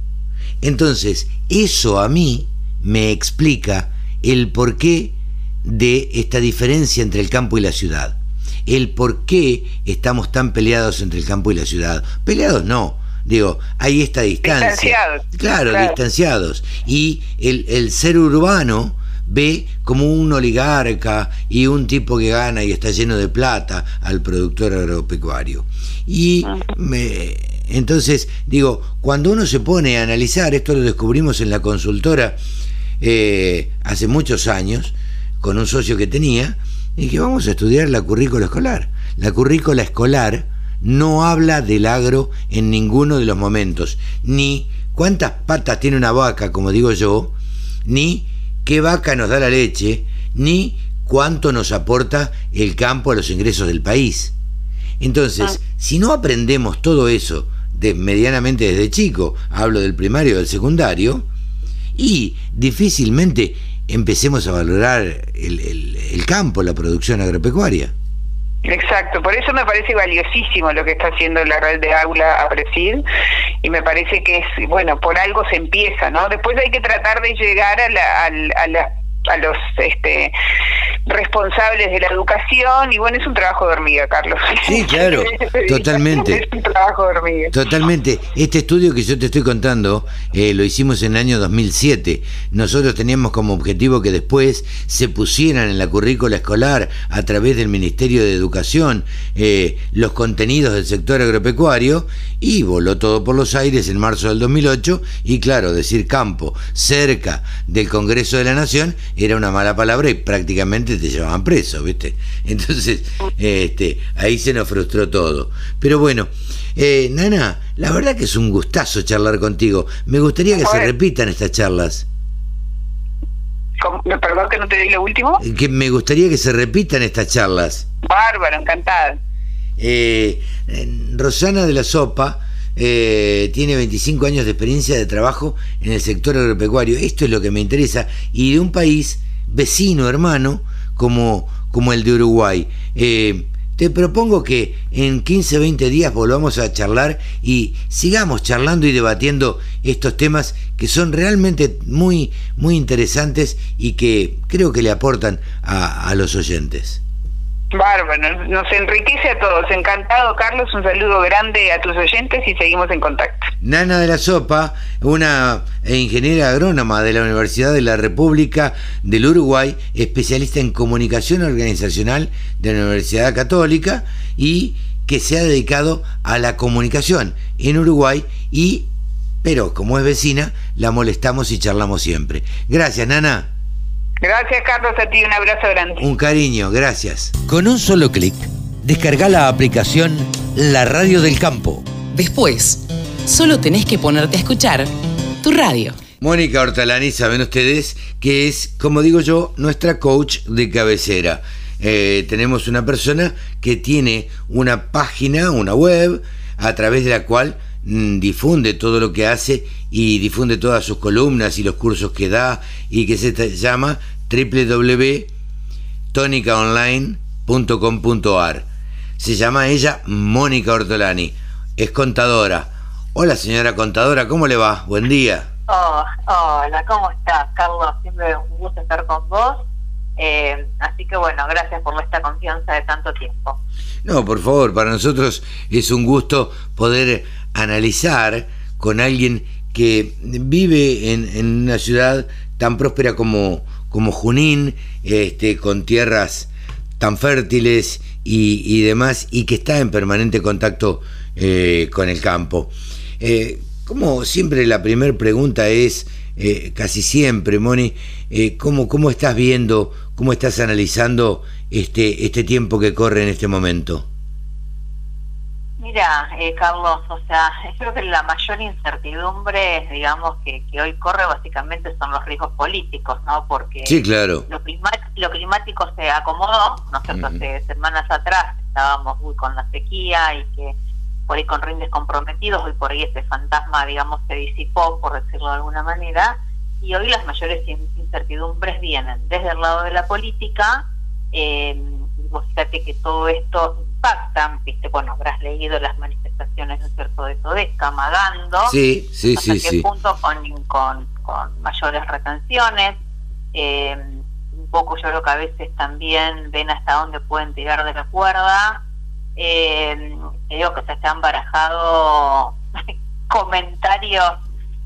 Entonces, eso a mí me explica el porqué de esta diferencia entre el campo y la ciudad. El por qué estamos tan peleados entre el campo y la ciudad. Peleados no, digo, hay esta distancia. Distanciados. Claro, distanciados. Y el, el ser urbano ve como un oligarca y un tipo que gana y está lleno de plata al productor agropecuario. Y me, entonces, digo, cuando uno se pone a analizar, esto lo descubrimos en la consultora eh, hace muchos años, con un socio que tenía, y que vamos a estudiar la currícula escolar. La currícula escolar no habla del agro en ninguno de los momentos, ni cuántas patas tiene una vaca, como digo yo, ni qué vaca nos da la leche, ni cuánto nos aporta el campo a los ingresos del país. Entonces, ah. si no aprendemos todo eso de, medianamente desde chico, hablo del primario del secundario, y difícilmente empecemos a valorar el, el campo, la producción agropecuaria. Exacto, por eso me parece valiosísimo lo que está haciendo la red de aula a Presid y me parece que es, bueno, por algo se empieza, ¿no? Después hay que tratar de llegar a, la, a, la, a los este responsables de la educación y bueno, es un trabajo de hormiga, Carlos. Sí, claro, totalmente. Es un trabajo de hormiga. Totalmente. Este estudio que yo te estoy contando eh, lo hicimos en el año 2007. Nosotros teníamos como objetivo que después se pusieran en la currícula escolar a través del Ministerio de Educación eh, los contenidos del sector agropecuario y voló todo por los aires en marzo del 2008 y claro, decir campo cerca del Congreso de la Nación era una mala palabra y prácticamente te llevaban preso, ¿viste? Entonces, este, ahí se nos frustró todo. Pero bueno, eh, Nana, la verdad que es un gustazo charlar contigo. Me gustaría que se repitan estas charlas. Perdón que no te di lo último. Que me gustaría que se repitan estas charlas. Bárbaro, encantada. Eh, Rosana de la Sopa eh, tiene 25 años de experiencia de trabajo en el sector agropecuario. Esto es lo que me interesa. Y de un país vecino, hermano, como, como el de Uruguay. Eh, te propongo que en 15, 20 días volvamos a charlar y sigamos charlando y debatiendo estos temas que son realmente muy, muy interesantes y que creo que le aportan a, a los oyentes. Bárbaro, nos enriquece a todos. Encantado, Carlos. Un saludo grande a tus oyentes y seguimos en contacto. Nana de la Sopa, una ingeniera agrónoma de la Universidad de la República del Uruguay, especialista en comunicación organizacional de la Universidad Católica y que se ha dedicado a la comunicación en Uruguay y, pero como es vecina, la molestamos y charlamos siempre. Gracias, Nana. Gracias, Carlos, a ti un abrazo grande. Un cariño, gracias. Con un solo clic, descarga la aplicación La Radio del Campo. Después, solo tenés que ponerte a escuchar tu radio. Mónica Hortalani, saben ustedes que es, como digo yo, nuestra coach de cabecera. Eh, tenemos una persona que tiene una página, una web, a través de la cual mm, difunde todo lo que hace y difunde todas sus columnas y los cursos que da y que se llama www.tonicaonline.com.ar. Se llama ella Mónica Ortolani, es contadora. Hola señora contadora, ¿cómo le va? Buen día. Oh, hola, ¿cómo estás, Carlos? Siempre un gusto estar con vos. Eh, así que bueno, gracias por esta confianza de tanto tiempo. No, por favor, para nosotros es un gusto poder analizar con alguien que vive en, una ciudad tan próspera como, como Junín, este, con tierras tan fértiles y, demás, y que está en permanente contacto eh, con el campo. Eh, como siempre la primera pregunta es, eh, casi siempre, Moni, ¿cómo, ¿cómo estás viendo, cómo estás analizando este, este tiempo que corre en este momento? Mira, eh, Carlos, o sea, creo que la mayor incertidumbre, digamos, que, que, hoy corre básicamente son los riesgos políticos, ¿no? Porque sí, claro. lo, lo climático se acomodó, ¿no Hace semanas atrás estábamos muy con la sequía y que por ahí con rindes comprometidos, hoy por ahí ese fantasma, digamos, se disipó, por decirlo de alguna manera, y hoy las mayores incertidumbres vienen desde el lado de la política, eh, fíjate que todo esto impacta, viste, bueno, habrás leído las manifestaciones, ¿no es cierto?, de Todesca, Magando, sí, sí, hasta sí, qué punto con, con, con, mayores retenciones, eh, un poco yo creo que a veces también ven hasta dónde pueden tirar de la cuerda, eh, digo que se han barajado comentarios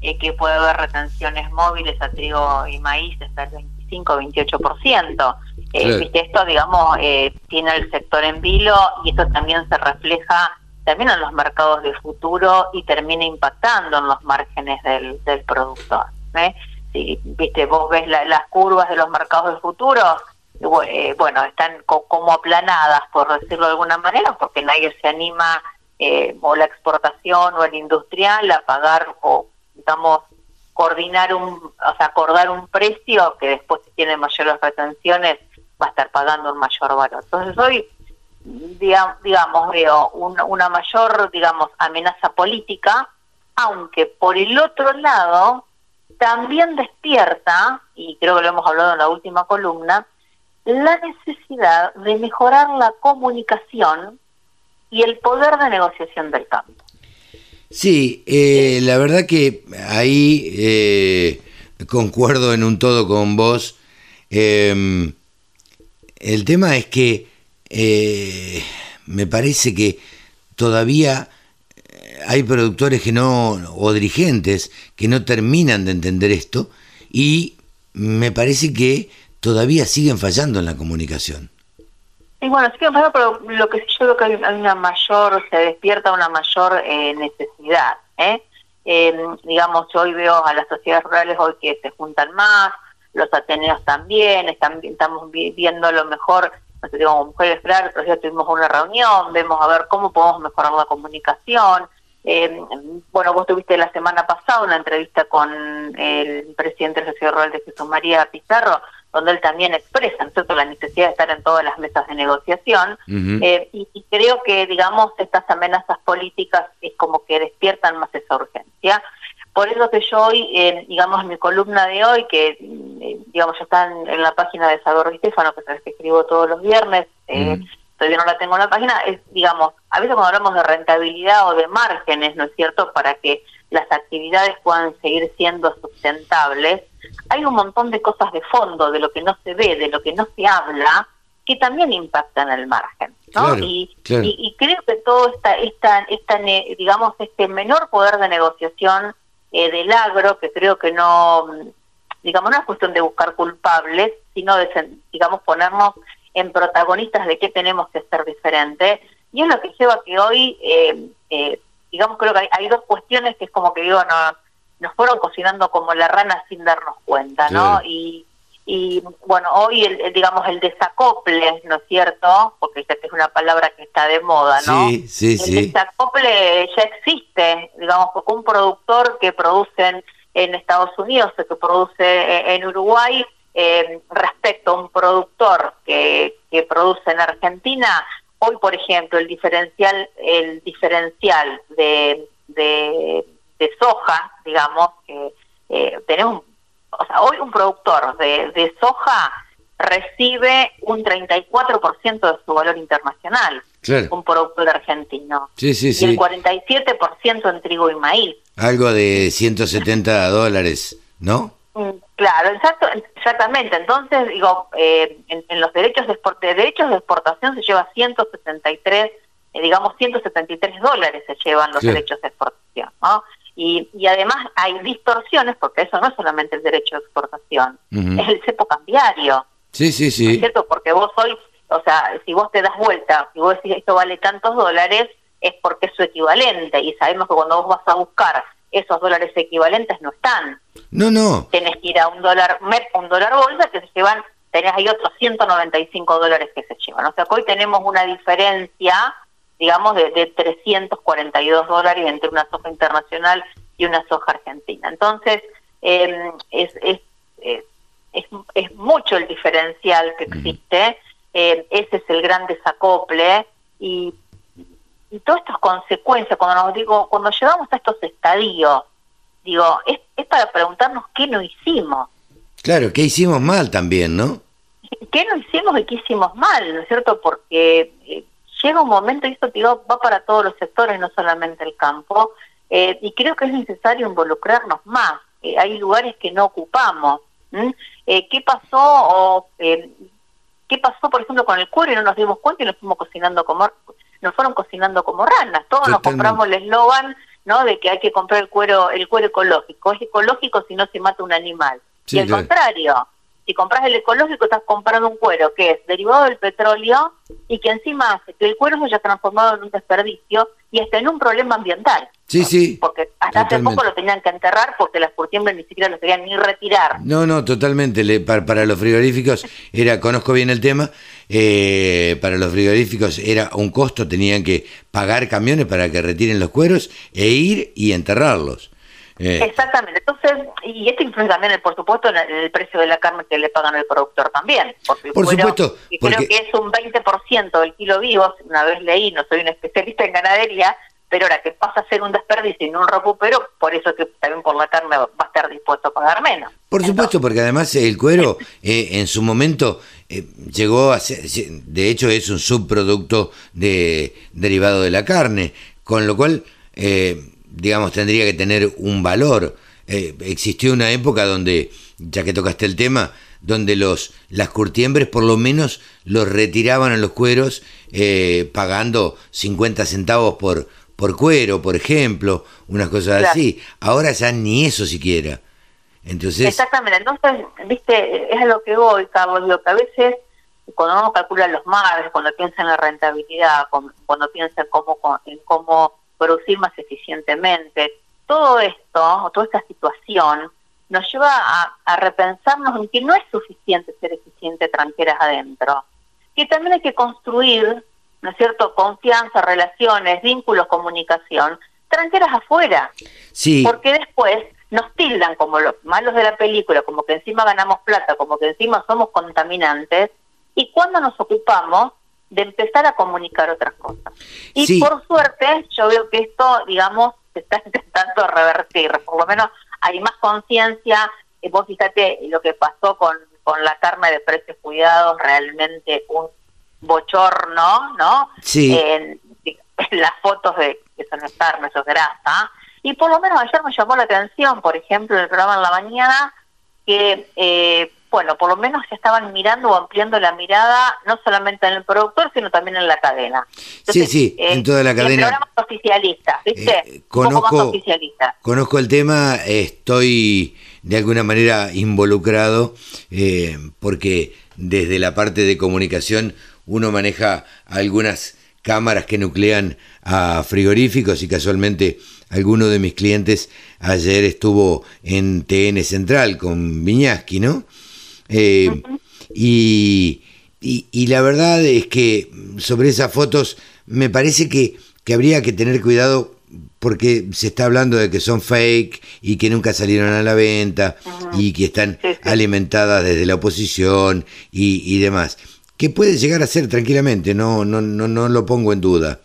eh, que puede haber retenciones móviles a trigo y maíz hasta el 25-28%. Eh, Esto, digamos, eh, tiene el sector en vilo y esto también se refleja también en los mercados de futuro y termina impactando en los márgenes del, del productor. ¿eh? Viste, vos ves las curvas de los mercados de futuro, eh, bueno, están como aplanadas, por decirlo de alguna manera, porque nadie se anima, eh, o la exportación o el industrial, a pagar o, digamos, coordinar un, o sea, acordar un precio que después si tiene mayores retenciones va a estar pagando un mayor valor. Entonces hoy, digamos, veo una mayor, digamos, amenaza política, aunque por el otro lado también despierta, y creo que lo hemos hablado en la última columna, la necesidad de mejorar la comunicación y el poder de negociación del campo. Sí, eh, la verdad que ahí eh, concuerdo en un todo con vos. Em, el tema es que eh, me parece que todavía hay productores que no, o dirigentes que no terminan de entender esto y me parece que todavía siguen fallando en la comunicación. Y bueno, siguen fallando, pero lo que yo creo que hay una mayor, se despierta una mayor eh, necesidad. ¿eh? digamos, yo hoy veo a las sociedades rurales hoy que se juntan más, los ateneos también, están, estamos viendo lo mejor, no sé, digo, mujeres rurales, pero ya tuvimos una reunión, vemos a ver cómo podemos mejorar la comunicación. Eh, bueno, vos tuviste la semana pasada una entrevista con el presidente de la Sociedad Rural de Jesús María Pizarro, donde él también expresa la necesidad de estar en todas las mesas de negociación. Eh, y, creo que, digamos, estas amenazas políticas es como que despiertan más esa urgencia. Por eso que yo hoy, eh, digamos, mi columna de hoy, que, eh, digamos, ya está en, la página de Salvador Stefano, que es que escribo todos los viernes, todavía no la tengo en la página, es, digamos, a veces cuando hablamos de rentabilidad o de márgenes, ¿no es cierto?, para que las actividades puedan seguir siendo sustentables, hay un montón de cosas de fondo, de lo que no se ve, de lo que no se habla, que también impactan el margen. ¿no? y, Y, creo que todo esta, esta, esta, digamos, este menor poder de negociación eh, del agro, que creo que no, digamos, no es cuestión de buscar culpables, sino de, digamos, ponernos en protagonistas de qué tenemos que ser diferente. Y es lo que lleva a que hoy, eh, eh, digamos, creo que hay, hay, dos cuestiones que es como que digo, no nos fueron cocinando como la rana sin darnos cuenta, ¿no? Y, y bueno, hoy, el, digamos, el desacople, ¿no es cierto? Porque esta es una palabra que está de moda, ¿no? Sí, sí, el sí. desacople ya existe, digamos, porque un productor que produce en, Estados Unidos o que produce en Uruguay, eh, respecto a un productor que, que produce en Argentina, hoy, por ejemplo, el diferencial, el diferencial de, de, soja, digamos, que eh, tenemos o sea, hoy un productor de, soja recibe un 34% de su valor internacional, un productor argentino. Sí, sí, sí. Y el 47% en trigo y maíz. Algo de 170 dólares, ¿no? Mm, claro, exacto, exactamente. Entonces, digo, eh, en, los derechos de, derechos de exportación se lleva 173, eh, digamos, 173 dólares se llevan los derechos de exportación, ¿no? Y, y, además hay distorsiones, porque eso no es solamente el derecho de exportación, es el cepo cambiario. Sí, sí, sí. es cierto? Porque vos hoy, o sea, si vos te das vuelta, si vos decís esto vale tantos dólares, es porque es su equivalente. Y sabemos que cuando vos vas a buscar esos dólares equivalentes no están. No, no. Tenés que ir a un dólar MEP, un dólar bolsa, que se llevan, tenés ahí otros 195 dólares que se llevan. O sea que hoy tenemos una diferencia digamos, de, de 342 dólares entre una soja internacional y una soja argentina. Entonces, em, es, es, es, es, mucho el diferencial que existe, em, ese es el gran desacople y, y todas estas consecuencias, cuando nos digo, cuando llegamos a estos estadios, digo, es, es para preguntarnos qué no hicimos. Claro, qué hicimos mal también, ¿no? ¿Qué no hicimos y qué hicimos mal, ¿no es cierto? Porque eh, llega un momento, y esto digo, va para todos los sectores, no solamente el campo, eh, y creo que es necesario involucrarnos más. Eh, hay lugares que no ocupamos. Eh, ¿Qué pasó? O, ¿Qué pasó, por ejemplo, con el cuero y no nos dimos cuenta y nos fuimos cocinando como nos fueron cocinando como ranas? Todos nos compramos el eslogan ¿no? de que hay que comprar el cuero el cuero ecológico. Es ecológico si no se mata un animal. y al contrario, si compras el ecológico estás comprando un cuero que es derivado del petróleo y que encima hace que el cuero se haya transformado en un desperdicio y está en un problema ambiental. Sí, sí. Porque hasta hace poco lo tenían que enterrar porque las curtiembres ni siquiera lo querían ni retirar. No, no, totalmente. Le, para, los frigoríficos era, conozco bien el tema, eh, para los frigoríficos era un costo, tenían que pagar camiones para que retiren los cueros e ir y enterrarlos. Eh. Exactamente. Entonces, y esto influye también, por supuesto, en el precio de la carne que le pagan al productor también. Porque por supuesto. Y creo que es un 20% del kilo vivo. Una vez leí, no soy un especialista en ganadería, pero ahora que pasa a ser un desperdicio y no un recupero, por eso que también por la carne va a estar dispuesto a pagar menos. Por supuesto, porque además el cuero eh, en su momento eh, llegó a ser, de hecho es un subproducto de derivado de la carne, con lo cual eh, digamos, tendría que tener un valor. Eh, existió una época donde, ya que tocaste el tema, donde los las curtiembres por lo menos los retiraban a los cueros eh, pagando 50 centavos por, por cuero, por ejemplo, unas cosas así. Ahora ya ni eso siquiera. Entonces... Exactamente, entonces, viste, es a lo que voy, Cabo, lo que a veces cuando uno calcula los márgenes, cuando piensa en la rentabilidad, cuando piensa en cómo, en cómo producir más eficientemente. Todo esto, toda esta situación, nos lleva a, repensarnos en que no es suficiente ser eficiente tranqueras adentro, que también hay que construir, ¿no es cierto?, confianza, relaciones, vínculos, comunicación, tranqueras afuera. Sí. Porque después nos tildan como los malos de la película, como que encima ganamos plata, como que encima somos contaminantes, y cuando nos ocupamos de empezar a comunicar otras cosas. Y por suerte, yo veo que esto, digamos, se está intentando revertir, por lo menos hay más conciencia, eh, vos fíjate lo que pasó con, con la carne de precios cuidados, realmente un bochorno, ¿no? Sí. En, las fotos de que son carne, eso es grasa. Y por lo menos ayer me llamó la atención, por ejemplo, en el programa en la mañana, que eh, bueno, por lo menos se estaban mirando o ampliando la mirada no solamente en el productor, sino también en la cadena. sí, sí, en toda la cadena. El oficialista, ¿viste? Eh, conozco, conozco el tema, estoy de alguna manera involucrado, eh, porque desde la parte de comunicación uno maneja algunas cámaras que nuclean a frigoríficos y casualmente alguno de mis clientes ayer estuvo en TN Central con Viñaski, ¿no? Eh, y, y, la verdad es que sobre esas fotos me parece que, que habría que tener cuidado porque se está hablando de que son fake y que nunca salieron a la venta y que están alimentadas desde la oposición y, y, demás. Que puede llegar a ser tranquilamente, no, no, no, no lo pongo en duda.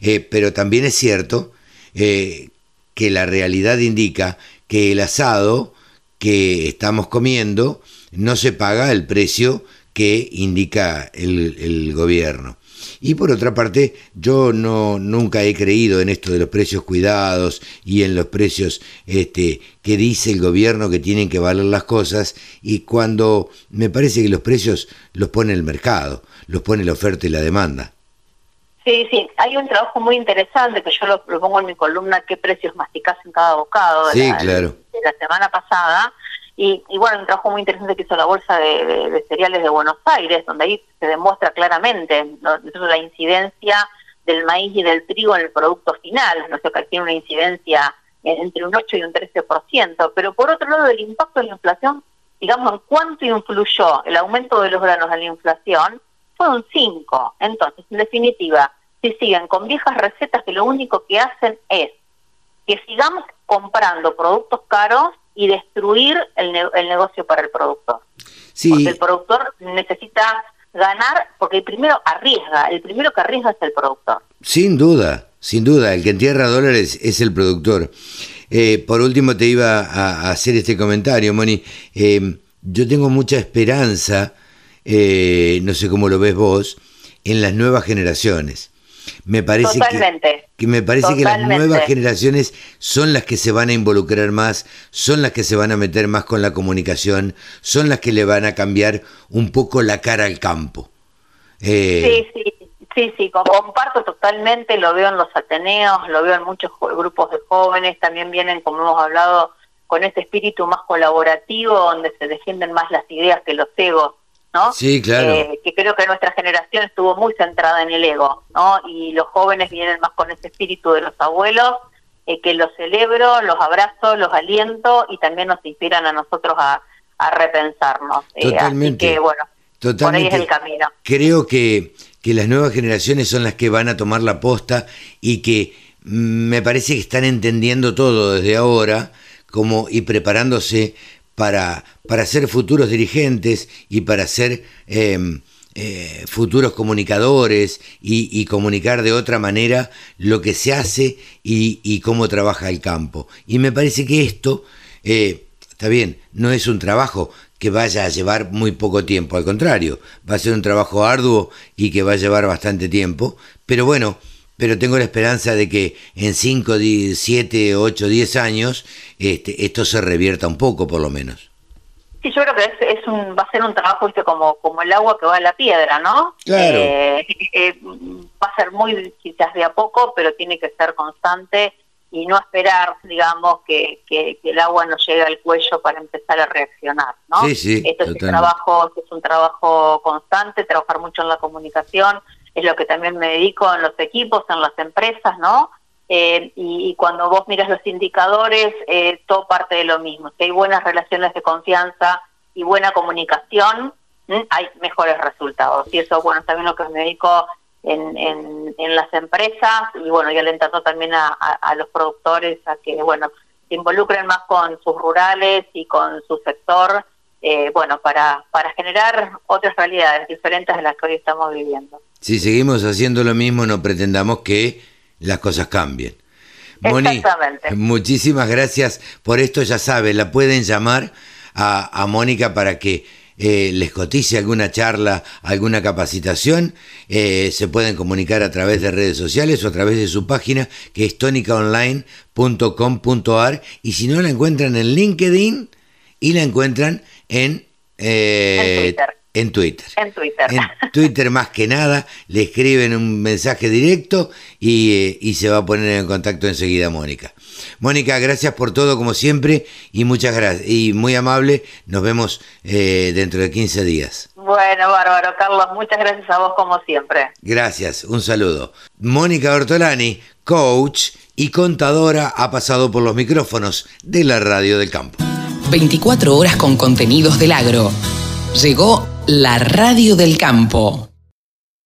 Eh, pero también es cierto eh, que la realidad indica que el asado que estamos comiendo no se paga el precio que indica el, el gobierno. Y por otra parte, yo no nunca he creído en esto de los precios cuidados y en los precios este, que dice el gobierno que tienen que valer las cosas y cuando me parece que los precios los pone el mercado, los pone la oferta y la demanda. Sí, sí, hay un trabajo muy interesante que yo lo, pongo en mi columna, qué precios masticás en cada bocado de, sí, la, claro. de la semana pasada, y, bueno, un trabajo muy interesante que hizo la Bolsa de, Cereales de Buenos Aires, donde ahí se demuestra claramente la incidencia del maíz y del trigo en el producto final, no sé, que tiene una incidencia entre un 8 y un 13%, pero por otro lado el impacto de la inflación, digamos, en cuánto influyó el aumento de los granos a la inflación, fue un 5. Entonces, en definitiva, si siguen con viejas recetas que lo único que hacen es que sigamos comprando productos caros y destruir el, el negocio para el productor. Porque el productor necesita ganar, porque el primero arriesga, el primero que arriesga es el productor. Sin duda, sin duda, el que entierra dólares es el productor. Eh, por último te iba a, hacer este comentario, Moni. Eh, yo tengo mucha esperanza, eh, no sé cómo lo ves vos, en las nuevas generaciones. Me parece que, me parece que las nuevas generaciones son las que se van a involucrar más, son las que se van a meter más con la comunicación, son las que le van a cambiar un poco la cara al campo. Eh, sí, sí, sí, sí, comparto totalmente, lo veo en los Ateneos, lo veo en muchos grupos de jóvenes, también vienen, como hemos hablado, con ese espíritu más colaborativo, donde se defienden más las ideas que los egos ¿no? Sí, claro. Eh, que creo que nuestra generación estuvo muy centrada en el ego, ¿no? Y los jóvenes vienen más con ese espíritu de los abuelos, eh, que los celebro, los abrazo, los aliento y también nos inspiran a nosotros a, repensarnos. Eh, Totalmente. así que, bueno, por ahí es el camino. Creo que, que las nuevas generaciones son las que van a tomar la posta y que mm, me parece que están entendiendo todo desde ahora como y preparándose para, para ser futuros dirigentes y para ser em, eh, futuros comunicadores y, comunicar de otra manera lo que se hace y, cómo trabaja el campo. Y me parece que esto, eh, está bien, no es un trabajo que vaya a llevar muy poco tiempo, al contrario, va a ser un trabajo arduo y que va a llevar bastante tiempo, pero bueno, pero tengo la esperanza de que en 5, 7, 8, 10 años este, esto se revierta un poco por lo menos. Sí, yo creo que es, un, va a ser un trabajo como, como el agua que va a la piedra, ¿no? Claro. Eh, eh, va a ser muy quizás de a poco, pero tiene que ser constante y no esperar, digamos, que, que, el agua nos llegue al cuello para empezar a reaccionar, ¿no? Sí, sí, Esto es un trabajo, es un trabajo constante, trabajar mucho en la comunicación, es lo que también me dedico en los equipos, en las empresas, ¿no? Eh, y, cuando vos miras los indicadores, eh, todo parte de lo mismo. Si hay buenas relaciones de confianza y buena comunicación, hay mejores resultados. Y eso, bueno, también lo que me dedico en, en, las empresas y, bueno, y alentando también a, a, los productores a que, bueno, se involucren más con sus rurales y con su sector eh, bueno, para, para generar otras realidades diferentes de las que hoy estamos viviendo. Si seguimos haciendo lo mismo, no pretendamos que las cosas cambien. Moni, muchísimas gracias por esto, ya sabe, la pueden llamar a, Mónica para que eh, les cotice alguna charla, alguna capacitación, eh, se pueden comunicar a través de redes sociales o a través de su página que es tonicaonline.com.ar y si no la encuentran en LinkedIn y la encuentran en, eh, en Twitter. En Twitter. En Twitter más que nada, le escriben un mensaje directo y, eh, se va a poner en contacto enseguida Mónica. Mónica, gracias por todo como siempre y muchas gracias. Y muy amable, nos vemos eh, dentro de 15 días. Bueno, bárbaro, Carlos, muchas gracias a vos como siempre. Gracias, un saludo. Mónica Ortolani, coach y contadora, ha pasado por los micrófonos de la Radio del Campo. 24 horas con contenidos del agro Llegó la radio del campo.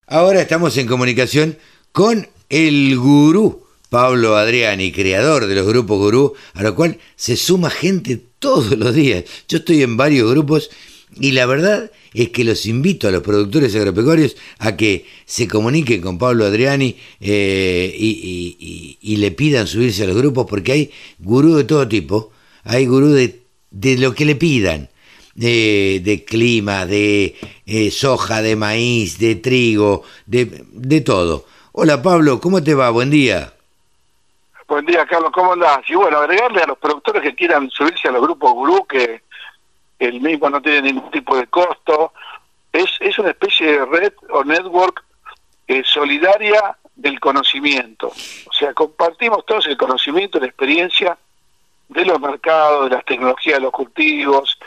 Ahora estamos en comunicación con el gurú Pablo Adriani, creador de los grupos gurú, a lo cual se suma gente todos los días. Yo estoy en varios grupos y la verdad es que los invito a los productores agropecuarios a que se comuniquen con Pablo Adriani eh, y, le pidan subirse a los grupos porque hay gurú de todo tipo, hay gurú de, de lo que le pidan. De, clima, de eh, soja, de maíz, de trigo, de, de todo. Hola Pablo, ¿cómo te va? Buen día. Buen día, Carlos, ¿cómo andás? Y bueno, agregarle a los productores que quieran subirse a los grupos gurú que el mismo no tiene ningún tipo de costo. Es, es una especie de red o network eh, solidaria del conocimiento. O sea, compartimos todos el conocimiento la experiencia de los mercados, de las tecnologías de los cultivos,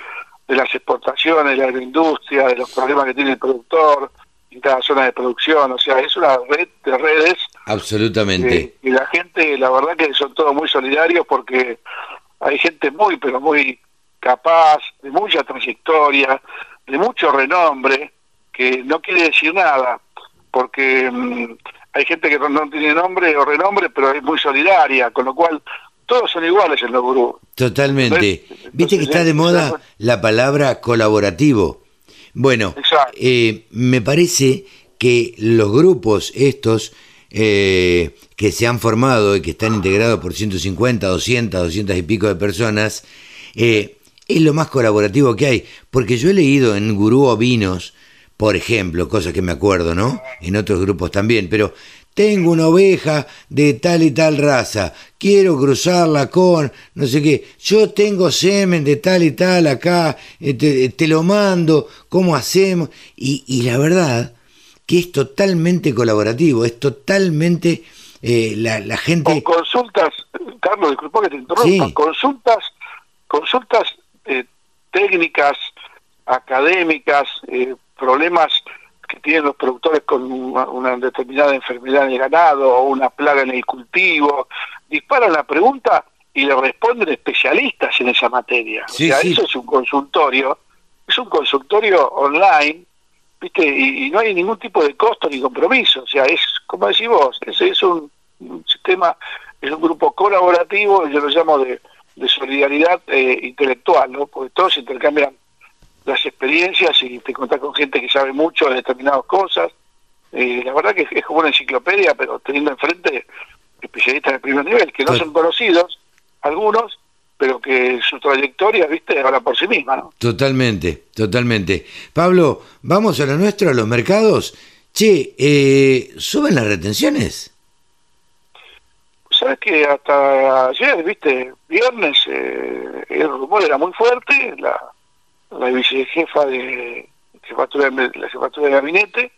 de las exportaciones, de la agroindustria, de los problemas que tiene el productor en cada zona de producción. O sea, es una red de redes. Absolutamente. y la gente, la verdad que son todos muy solidarios porque hay gente muy, pero muy capaz, de mucha trayectoria, de mucho renombre, que no quiere decir nada, porque mm, hay gente que no, tiene nombre o renombre, pero es muy solidaria, con lo cual todos son iguales en los grupos. Totalmente. Viste que está de moda la palabra colaborativo. Bueno, eh, me parece que los grupos estos eh, que se han formado y que están integrados por 150, 200, 200 y pico de personas, eh, es lo más colaborativo que hay, porque yo he leído en Gurú Ovinos, por ejemplo, cosas que me acuerdo, ¿no? En otros grupos también, pero tengo una oveja de tal y tal raza, quiero cruzarla con no sé qué, yo tengo semen de tal y tal acá, eh, te, lo mando, ¿cómo hacemos? Y, la verdad que es totalmente colaborativo, es totalmente eh, la, gente... Con consultas, Carlos, disculpa que te interrumpa, consultas, consultas eh, técnicas, académicas, eh, problemas que tienen los productores con una, determinada enfermedad en el ganado o una plaga en el cultivo, disparan la pregunta y le responden especialistas en esa materia. o sea, eso es un consultorio, es un consultorio online, ¿viste? Y, no hay ningún tipo de costo ni compromiso. O sea, es, como decís vos, es, es un, un sistema, es un grupo colaborativo, yo lo llamo de de solidaridad eh, intelectual, ¿no? Porque todos intercambian las experiencias y te contás con gente que sabe mucho de determinadas cosas. Eh, la verdad que es como una enciclopedia, pero teniendo enfrente especialistas de primer nivel, que no son conocidos, algunos, pero que su trayectoria, viste, habla por sí misma, ¿no? Totalmente, totalmente. Pablo, vamos a lo nuestro, a los mercados. Che, eh, ¿suben las retenciones? sabes que hasta ayer, viste, viernes, eh, el rumor era muy fuerte, la, la vicejefa de la jefatura de gabinete,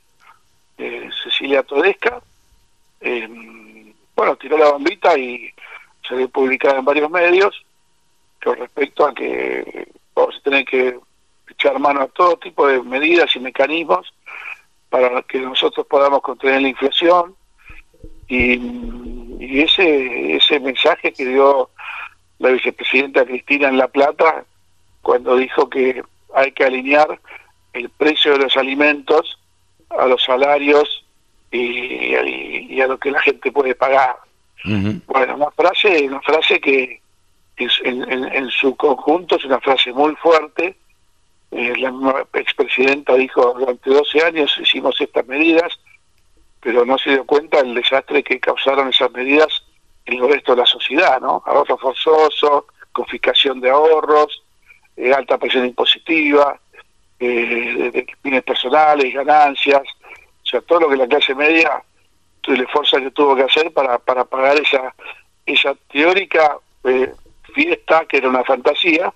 eh, Cecilia Todesca, eh, bueno, tiró la bombita y ve publicada en varios medios con respecto a que vamos a tener que echar mano a todo tipo de medidas y mecanismos para que nosotros podamos contener la inflación. Y y ese, ese mensaje que dio la vicepresidenta Cristina en La Plata cuando dijo que hay que alinear el precio de los alimentos a los salarios y, a lo que la gente puede pagar. Bueno, una frase, una frase que en, en, su conjunto es una frase muy fuerte. Eh, la expresidenta dijo, durante 12 años hicimos estas medidas, pero no se dio cuenta del desastre que causaron esas medidas en el resto de la sociedad, ¿no? Ahorro forzoso, confiscación de ahorros, eh, alta presión impositiva, eh, bienes personales, ganancias, o sea, todo lo que la clase media, el esfuerzo que tuvo que hacer para, para pagar esa, esa teórica eh, fiesta que era una fantasía,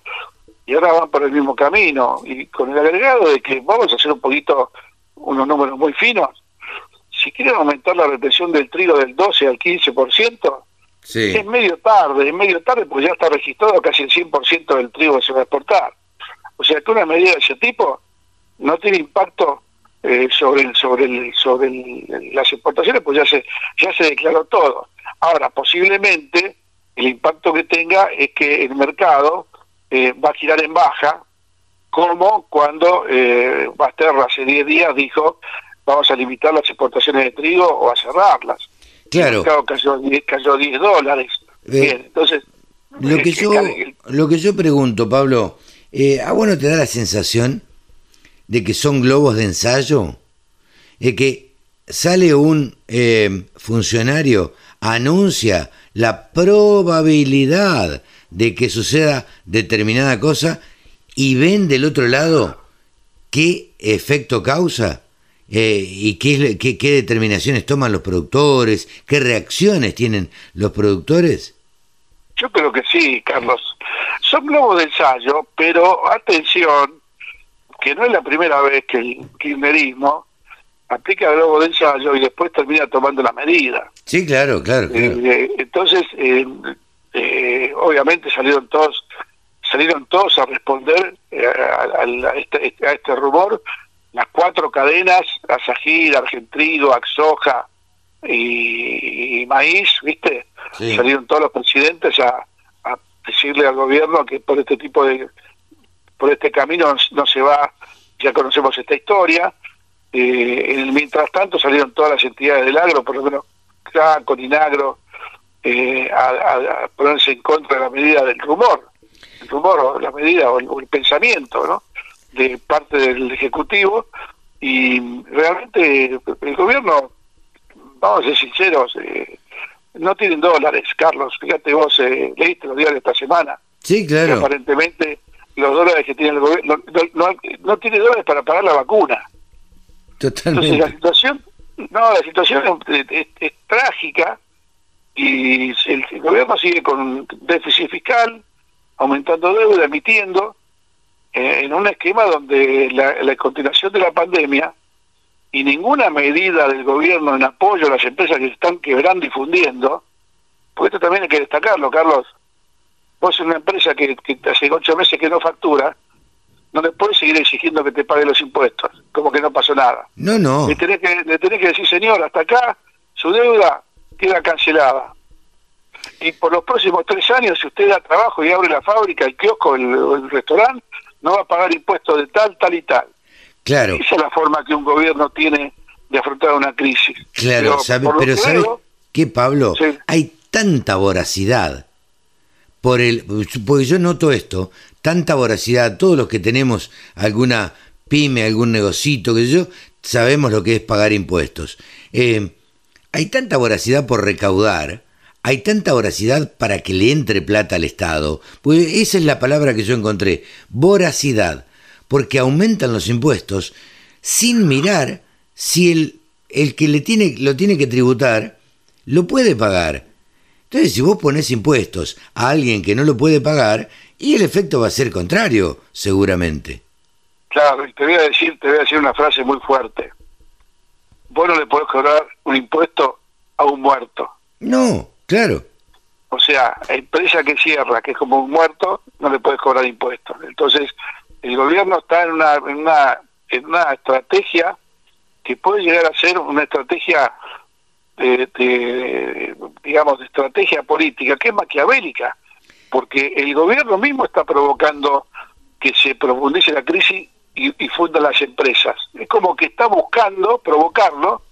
y ahora van por el mismo camino, y con el agregado de que vamos a hacer un poquito unos números muy finos, si quieren aumentar la retención del trigo del 12 al 15%, es medio tarde, es medio tarde porque ya está registrado casi el 100% del trigo que se va a exportar. O sea que una medida de ese tipo no tiene impacto eh, sobre el, sobre el, sobre las exportaciones, pues ya se ya se declaró todo. Ahora, posiblemente el impacto que tenga es que el mercado eh, va a girar en baja como cuando eh, Basterra hace 10 días dijo vamos a limitar las exportaciones de trigo o a cerrarlas. Claro. El mercado cayó, 10 cayó 10 dólares. Eh, Bien, entonces... Lo eh, que yo, lo que yo pregunto, Pablo, eh, ¿a vos no te da la sensación de que son globos de ensayo? De que sale un eh, funcionario, anuncia la probabilidad de que suceda determinada cosa y ven del otro lado qué efecto causa eh, y qué, qué- qué determinaciones toman los productores, qué reacciones tienen los productores. Yo creo que sí, Carlos. Son globos de ensayo, pero atención, que no es la primera vez que el kirchnerismo aplica el globo de ensayo y después termina tomando la medida. Sí, claro, claro, claro. Eh, entonces, eh, eh, obviamente salieron todos salieron todos a responder eh, a, a- a este, a este rumor. Las cuatro cadenas, Asajir, Argentrigo, Axoja y, y Maíz, ¿viste? Sí. Salieron todos los presidentes a, a decirle al gobierno que por este tipo de por este camino no se va, ya conocemos esta historia. Eh, en el mientras tanto salieron todas las entidades del agro, por lo menos CRA, Coninagro, eh, a, a- a ponerse en contra de la medida del rumor, el rumor o la medida o el, o el pensamiento, ¿no? De parte del Ejecutivo y realmente el gobierno, vamos a ser sinceros, eh, no tienen dólares, Carlos. Fíjate vos, eh, leíste los diarios esta semana Sí, que claro. aparentemente los dólares que tiene el gobierno no, no, no tiene dólares para pagar la vacuna. Entonces la Totalmente. situación, no, la situación es, es- es trágica y el, el gobierno sigue con déficit fiscal, aumentando deuda, emitiendo, en un esquema donde la, la continuación de la pandemia y ninguna medida del gobierno en apoyo a las empresas que se están quebrando y fundiendo, porque esto también hay que destacarlo, Carlos, vos en una empresa que, que hace ocho meses que no factura, no le puedes seguir exigiendo que te pague los impuestos, como que no pasó nada. No, no. Le tenés, que, le tenés que decir, señor, hasta acá su deuda queda cancelada. Y por los próximos tres años, si usted da trabajo y abre la fábrica, el kiosco, el, restaurante, no va a pagar impuestos de tal, tal y tal. Claro, Esa es la forma que un gobierno tiene de afrontar una crisis. claro. Pero, sabe- pero ¿sabes qué, Pablo? Sí. Hay tanta voracidad. Por el, porque yo noto esto, tanta voracidad, todos los que tenemos alguna pyme, algún negocito, que yo, sabemos lo que es pagar impuestos. Eh, hay tanta voracidad por recaudar, hay tanta voracidad para que le entre plata al Estado, pues esa es la palabra que yo encontré, voracidad, porque aumentan los impuestos sin mirar si el, el que le tiene, lo tiene que tributar lo puede pagar. Entonces, si vos pones impuestos a alguien que no lo puede pagar, y el efecto va a ser contrario, seguramente. Claro, y te voy a decir, te voy a decir una frase muy fuerte. Vos no le podés cobrar un impuesto a un muerto. No, claro. O sea, empresa que cierra, que es como un muerto, no le puedes cobrar impuestos. Entonces, el gobierno está en una, en una, en una estrategia que puede llegar a ser una estrategia, de, de, digamos, de estrategia política, que es maquiavélica, porque el gobierno mismo está provocando que se profundice la crisis y, y funda las empresas. Es como que está buscando provocarlo.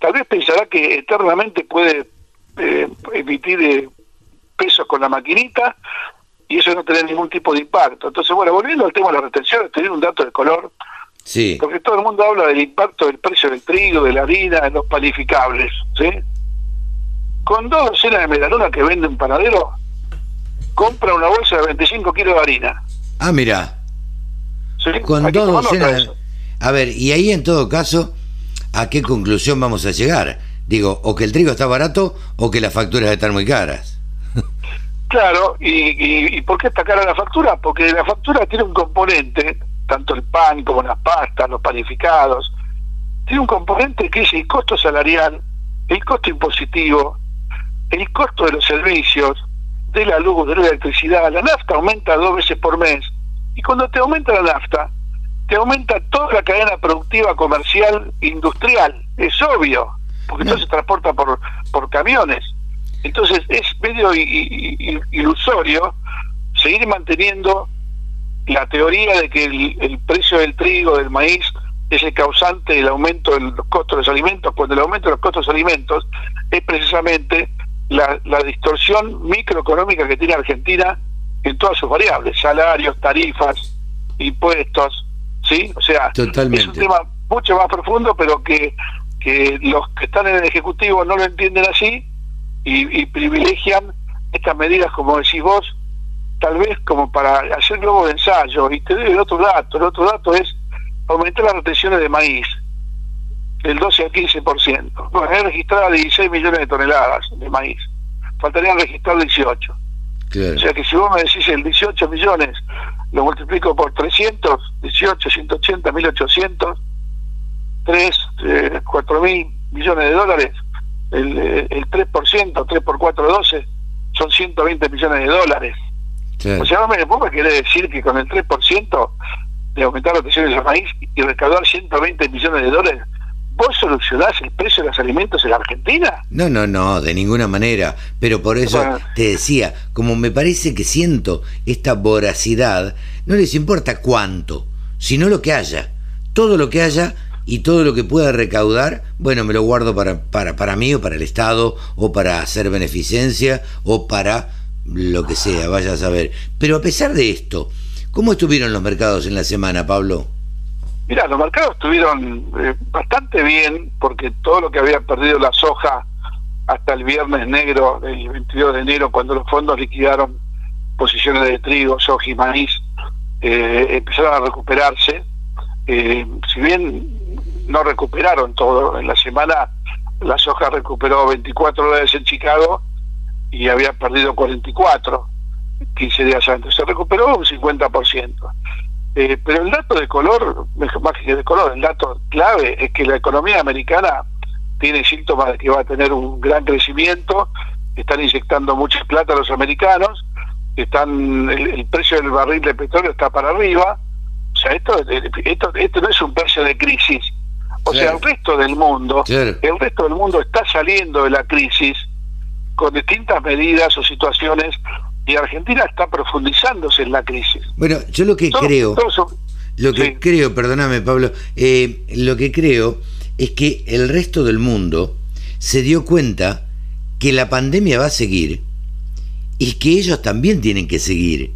Tal vez pensará que eternamente puede eh, emitir eh, pesos con la maquinita y eso no tener ningún tipo de impacto. Entonces, bueno, volviendo al tema de la retención, tener un dato de color, Sí, porque todo el mundo habla del impacto del precio del trigo, de la harina, de los panificables, ¿sí? Con dos docenas de medalona que vende un panadero, compra una bolsa de 25 kilos de harina. Ah, mira, ¿sí? con dos de docenas. eso. A ver, y ahí en todo caso, ¿a qué conclusión vamos a llegar? Digo, o que el trigo está barato o que las facturas están muy caras. Claro, y, y, y por qué está cara la factura? Porque la factura tiene un componente, tanto el pan como las pastas, los panificados, tiene un componente que es el costo salarial, el costo impositivo, el costo de los servicios, de la luz, de la electricidad. La nafta aumenta dos veces por mes. Y cuando te aumenta la nafta, te aumenta toda la cadena productiva, comercial, industrial. Es obvio, porque todo se transporta por, por camiones. Entonces es medio ilusorio seguir manteniendo la teoría de que el, precio del trigo, del maíz, es el causante del aumento de los costos de los alimentos, cuando el aumento de los costos de los alimentos es precisamente la, distorsión microeconómica que tiene Argentina en todas sus variables, salarios, tarifas, impuestos, ¿sí? O sea, es un tema mucho más profundo, pero que, que los que están en el Ejecutivo no lo entienden así y, privilegian estas medidas, como decís vos, tal vez como para hacer nuevos de ensayo. Y te doy el otro dato, el otro dato es aumentar las retenciones de maíz del 12 al 15%. Bueno, hay registradas 16 millones de toneladas de maíz. Faltarían registrar 18. O sea que si vos me decís el 18 millones, lo multiplico por 300, 18, 180, 1800, 3, 4 mil millones de dólares, el, el 3%, 3 por 4, 12, son 120 millones de dólares. O sea, me, vos me querés decir que con el 3% de aumentar las pensiones de maíz y recaudar 120 millones de dólares, ¿Vos solucionás el precio de los alimentos en la Argentina? No, no, no, de ninguna manera. Pero por eso te decía, como me parece que siento esta voracidad, no les importa cuánto, sino lo que haya. Todo lo que haya y todo lo que pueda recaudar, bueno, me lo guardo para, para, para mí o para el Estado o para hacer beneficencia o para lo que sea, vaya a saber. Pero a pesar de esto, ¿cómo estuvieron los mercados en la semana, Pablo? Mira, los mercados estuvieron eh, bastante bien porque todo lo que había perdido la soja hasta el viernes negro del 22 de enero, cuando los fondos liquidaron posiciones de trigo, soja y maíz, eh, empezaron a recuperarse. Eh, si bien no recuperaron todo, en la semana la soja recuperó 24 dólares en Chicago y había perdido 44 15 días antes. Se recuperó un 50%. Eh, pero el dato de color, más que de color, el dato clave es que la economía americana tiene síntomas de que va a tener un gran crecimiento, están inyectando mucha plata a los americanos, están el, precio del barril de petróleo está para arriba, sea, esto, esto, esto no es un precio de crisis, o sea, el resto del mundo, el resto del mundo está saliendo de la crisis con distintas medidas o situaciones y Argentina está profundizándose en la crisis. Bueno, yo lo que creo, lo que creo, perdóname Pablo, eh, lo que creo es que el resto del mundo se dio cuenta que la pandemia va a seguir y que ellos también tienen que seguir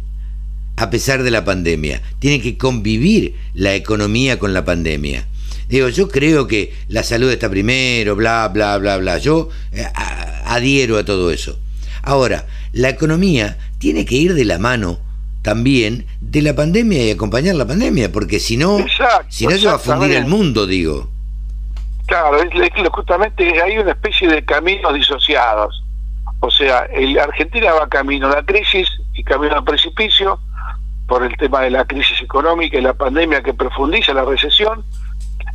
a pesar de la pandemia. Tienen que convivir la economía con la pandemia. Digo, yo creo que la salud está primero, bla, bla, bla, bla. Yo eh, adhiero a todo eso. Ahora, la economía tiene que ir de la mano también de la pandemia y acompañar la pandemia, porque si no, si no se va a fundir el mundo, digo. Claro, es, justamente hay una especie de caminos disociados. O sea, el Argentina va camino a la crisis y camino al precipicio por el tema de la crisis económica y la pandemia que profundiza la recesión,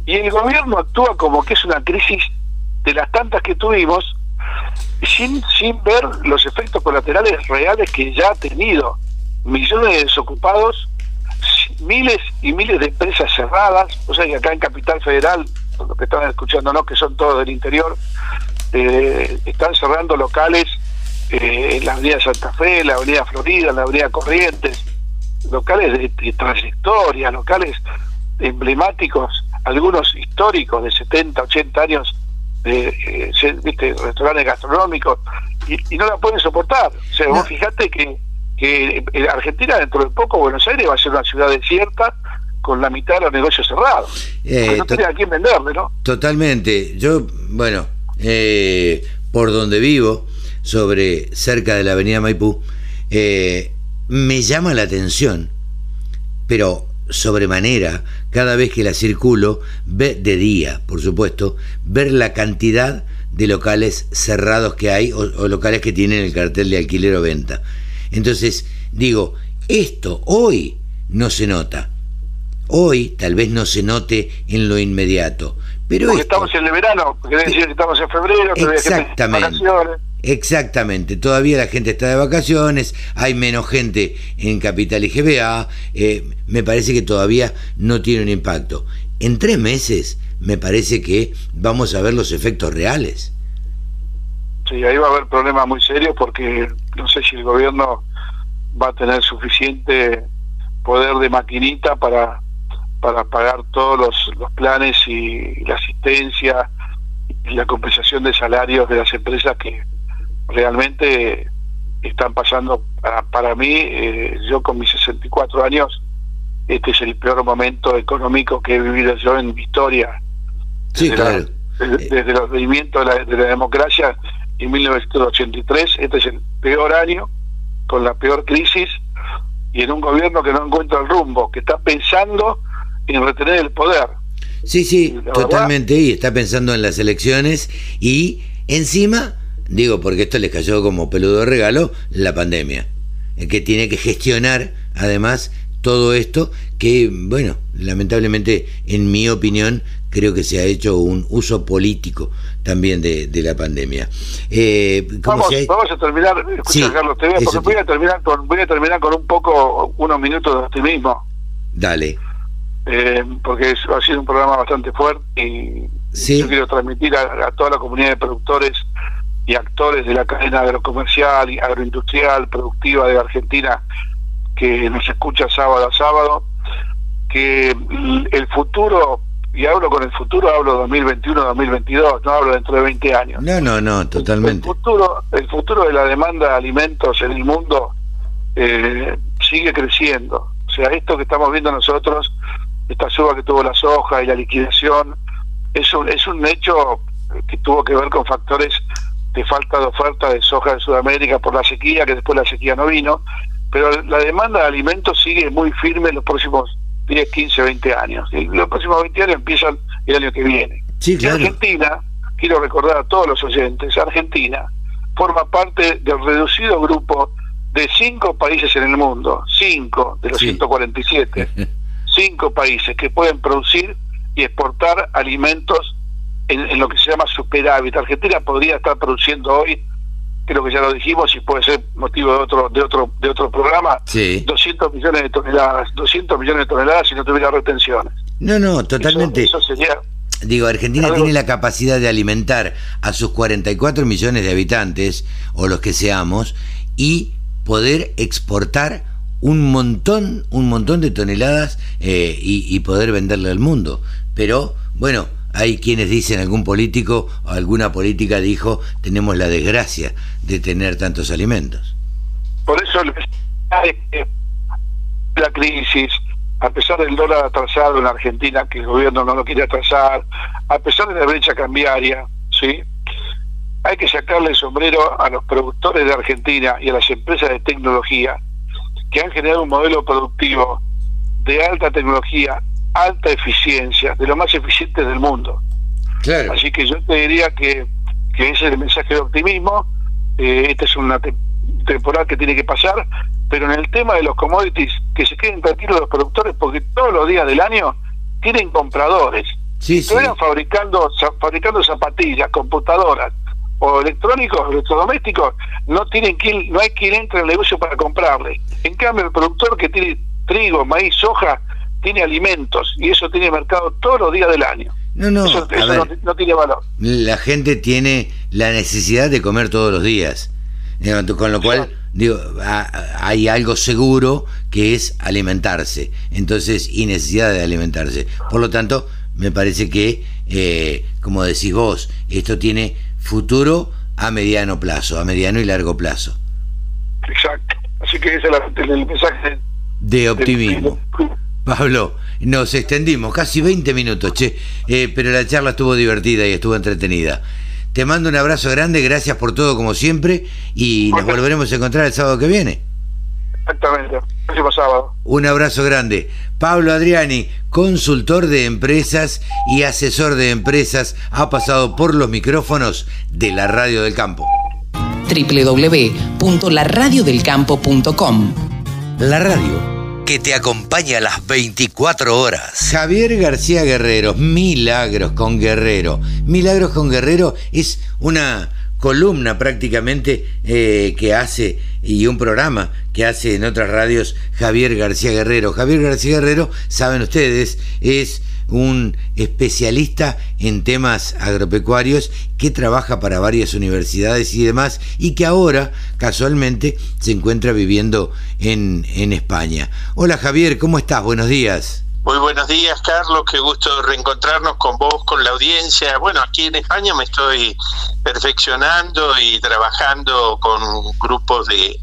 y el gobierno actúa como que es una crisis de las tantas que tuvimos sin, sin ver los efectos colaterales reales que ya ha tenido. Millones de desocupados, miles y miles de empresas cerradas, o sea que acá en Capital Federal, los que están escuchándonos, que son todos del interior, eh, están cerrando locales eh, en la Avenida Santa Fe, en la Avenida Florida, en la Avenida Corrientes, locales de, trayectoria, locales emblemáticos, algunos históricos de 70, 80 años de eh, ¿viste? restaurantes gastronómicos y, no la pueden soportar. O sea, vos fijate que, que Argentina dentro de poco, Buenos Aires va a ser una ciudad desierta con la mitad de los negocios cerrados. Eh, no tiene a quién venderle, ¿no? Totalmente. Yo, bueno, eh, por donde vivo, sobre cerca de la avenida Maipú, eh, me llama la atención, pero sobremanera cada vez que la circulo, ve de día, por supuesto, ver la cantidad de locales cerrados que hay o, locales que tienen el cartel de alquiler o venta. Entonces, digo, esto hoy no se nota. Hoy tal vez no se note en lo inmediato. Pero Porque estamos en el verano, porque decir que estamos en febrero, exactamente. Exactamente, todavía la gente está de vacaciones, hay menos gente en Capital y GBA, eh, me parece que todavía no tiene un impacto. En tres meses me parece que vamos a ver los efectos reales. Sí, ahí va a haber problemas muy serios porque no sé si el gobierno va a tener suficiente poder de maquinita para para pagar todos los, los planes y la asistencia y la compensación de salarios de las empresas que realmente están pasando para, para mí, eh, yo con mis 64 años, este es el peor momento económico que he vivido yo en mi historia. Sí, desde, claro. la, desde, desde el advenimiento de la, de la democracia en 1983, este es el peor año, con la peor crisis, y en un gobierno que no encuentra el rumbo, que está pensando en retener el poder. Sí, sí, totalmente. Y está pensando en las elecciones y encima, digo, porque esto les cayó como peludo de regalo, la pandemia. eh, Que tiene que gestionar, además, todo esto que, bueno, lamentablemente, en mi opinión, creo que se ha hecho un uso político también de, de la pandemia. Eh, Vamos, si hay- vamos a terminar, escucha Sí, Carlos, te voy a- porque voy a terminar con voy a terminar con un poco unos minutos de optimismo, Dale. eh, porque es- ha sido un programa bastante fuerte y Sí. yo quiero transmitir a, a toda la comunidad de productores y actores de la cadena agrocomercial y agroindustrial productiva de Argentina que nos escucha sábado a sábado que el futuro y hablo con el futuro hablo 2021-2022 no hablo dentro de 20 años No, no, no, totalmente. el futuro, el futuro de la demanda de alimentos en el mundo eh, sigue creciendo. O sea, esto que estamos viendo nosotros, esta suba que tuvo la soja y la liquidación, es un, es un hecho que tuvo que ver con factores de falta de oferta de soja de Sudamérica por la sequía, que después la sequía no vino, pero la demanda de alimentos sigue muy firme en los próximos 10, 15, 20 años. Y los próximos 20 años empiezan el año que viene. Sí, Y claro. Argentina, quiero recordar a todos los oyentes, Argentina forma parte del reducido grupo de cinco países en el mundo, cinco de los Sí. 147, cinco países que pueden producir y exportar alimentos en, en lo que se llama superávit. Argentina podría estar produciendo hoy, creo que ya lo dijimos y puede ser motivo de otro de otro de otro programa, Sí. 200 millones de toneladas, 200 millones de toneladas si no tuviera retenciones. No, no, totalmente. Eso, eso sería Digo, Argentina tiene la capacidad de alimentar a sus 44 millones de habitantes, o los que seamos, y poder exportar un montón, un montón de toneladas eh, y, y poder venderle al mundo. Pero, bueno, hay quienes dicen, algún político o alguna política dijo, tenemos la desgracia de tener tantos alimentos. Por eso la crisis, a pesar del dólar atrasado en Argentina, que el gobierno no lo quiere atrasar, a pesar de la brecha cambiaria, ¿sí? hay que sacarle el sombrero a los productores de Argentina y a las empresas de tecnología que han generado un modelo productivo de alta tecnología, alta eficiencia, de lo más eficientes del mundo. Claro. Así que yo te diría que, que ese es el mensaje de optimismo. Eh, esta es una te- temporada que tiene que pasar, pero en el tema de los commodities, que se queden tranquilos los productores, porque todos los días del año tienen compradores. Sí, Si sí. estuvieran fabricando, fabricando zapatillas, computadoras o electrónicos, electrodomésticos, no tienen quien, no hay quien entre en el negocio para comprarle. En cambio, el productor que tiene trigo, maíz, soja, tiene alimentos y eso tiene mercado todos los días del año. No, no, eso eso ver. no, no tiene valor. la gente tiene la necesidad de comer todos los días. Con lo cual, digo, a- a- hay algo seguro que es alimentarse. Entonces, y necesidad de alimentarse. Por lo tanto, me parece que, eh, como decís vos, esto tiene futuro a mediano plazo, a mediano y largo plazo. Exacto. Así que ese es el, el mensaje. De optimismo. Pablo, nos extendimos casi 20 minutos, che, Eh, pero la charla estuvo divertida y estuvo entretenida. Te mando un abrazo grande, gracias por todo como siempre y nos volveremos a encontrar el sábado que viene. Exactamente. Próximo sábado. Un abrazo grande. Pablo Adriani, consultor de empresas y asesor de empresas, ha pasado por los micrófonos de la Radio del Campo. www.laradiodelcampo.com La radio que te acompaña a las 24 horas. Javier García Guerrero, Milagros con Guerrero. Milagros con Guerrero es una columna prácticamente eh, que hace y un programa que hace en otras radios Javier García Guerrero. Javier García Guerrero, saben ustedes, es un especialista en temas agropecuarios que trabaja para varias universidades y demás y que ahora casualmente se encuentra viviendo en, en España. Hola Javier, ¿cómo estás? Buenos días. Muy buenos días, Carlos. Qué gusto reencontrarnos con vos, con la audiencia. Bueno, aquí en España me estoy perfeccionando y trabajando con grupos de,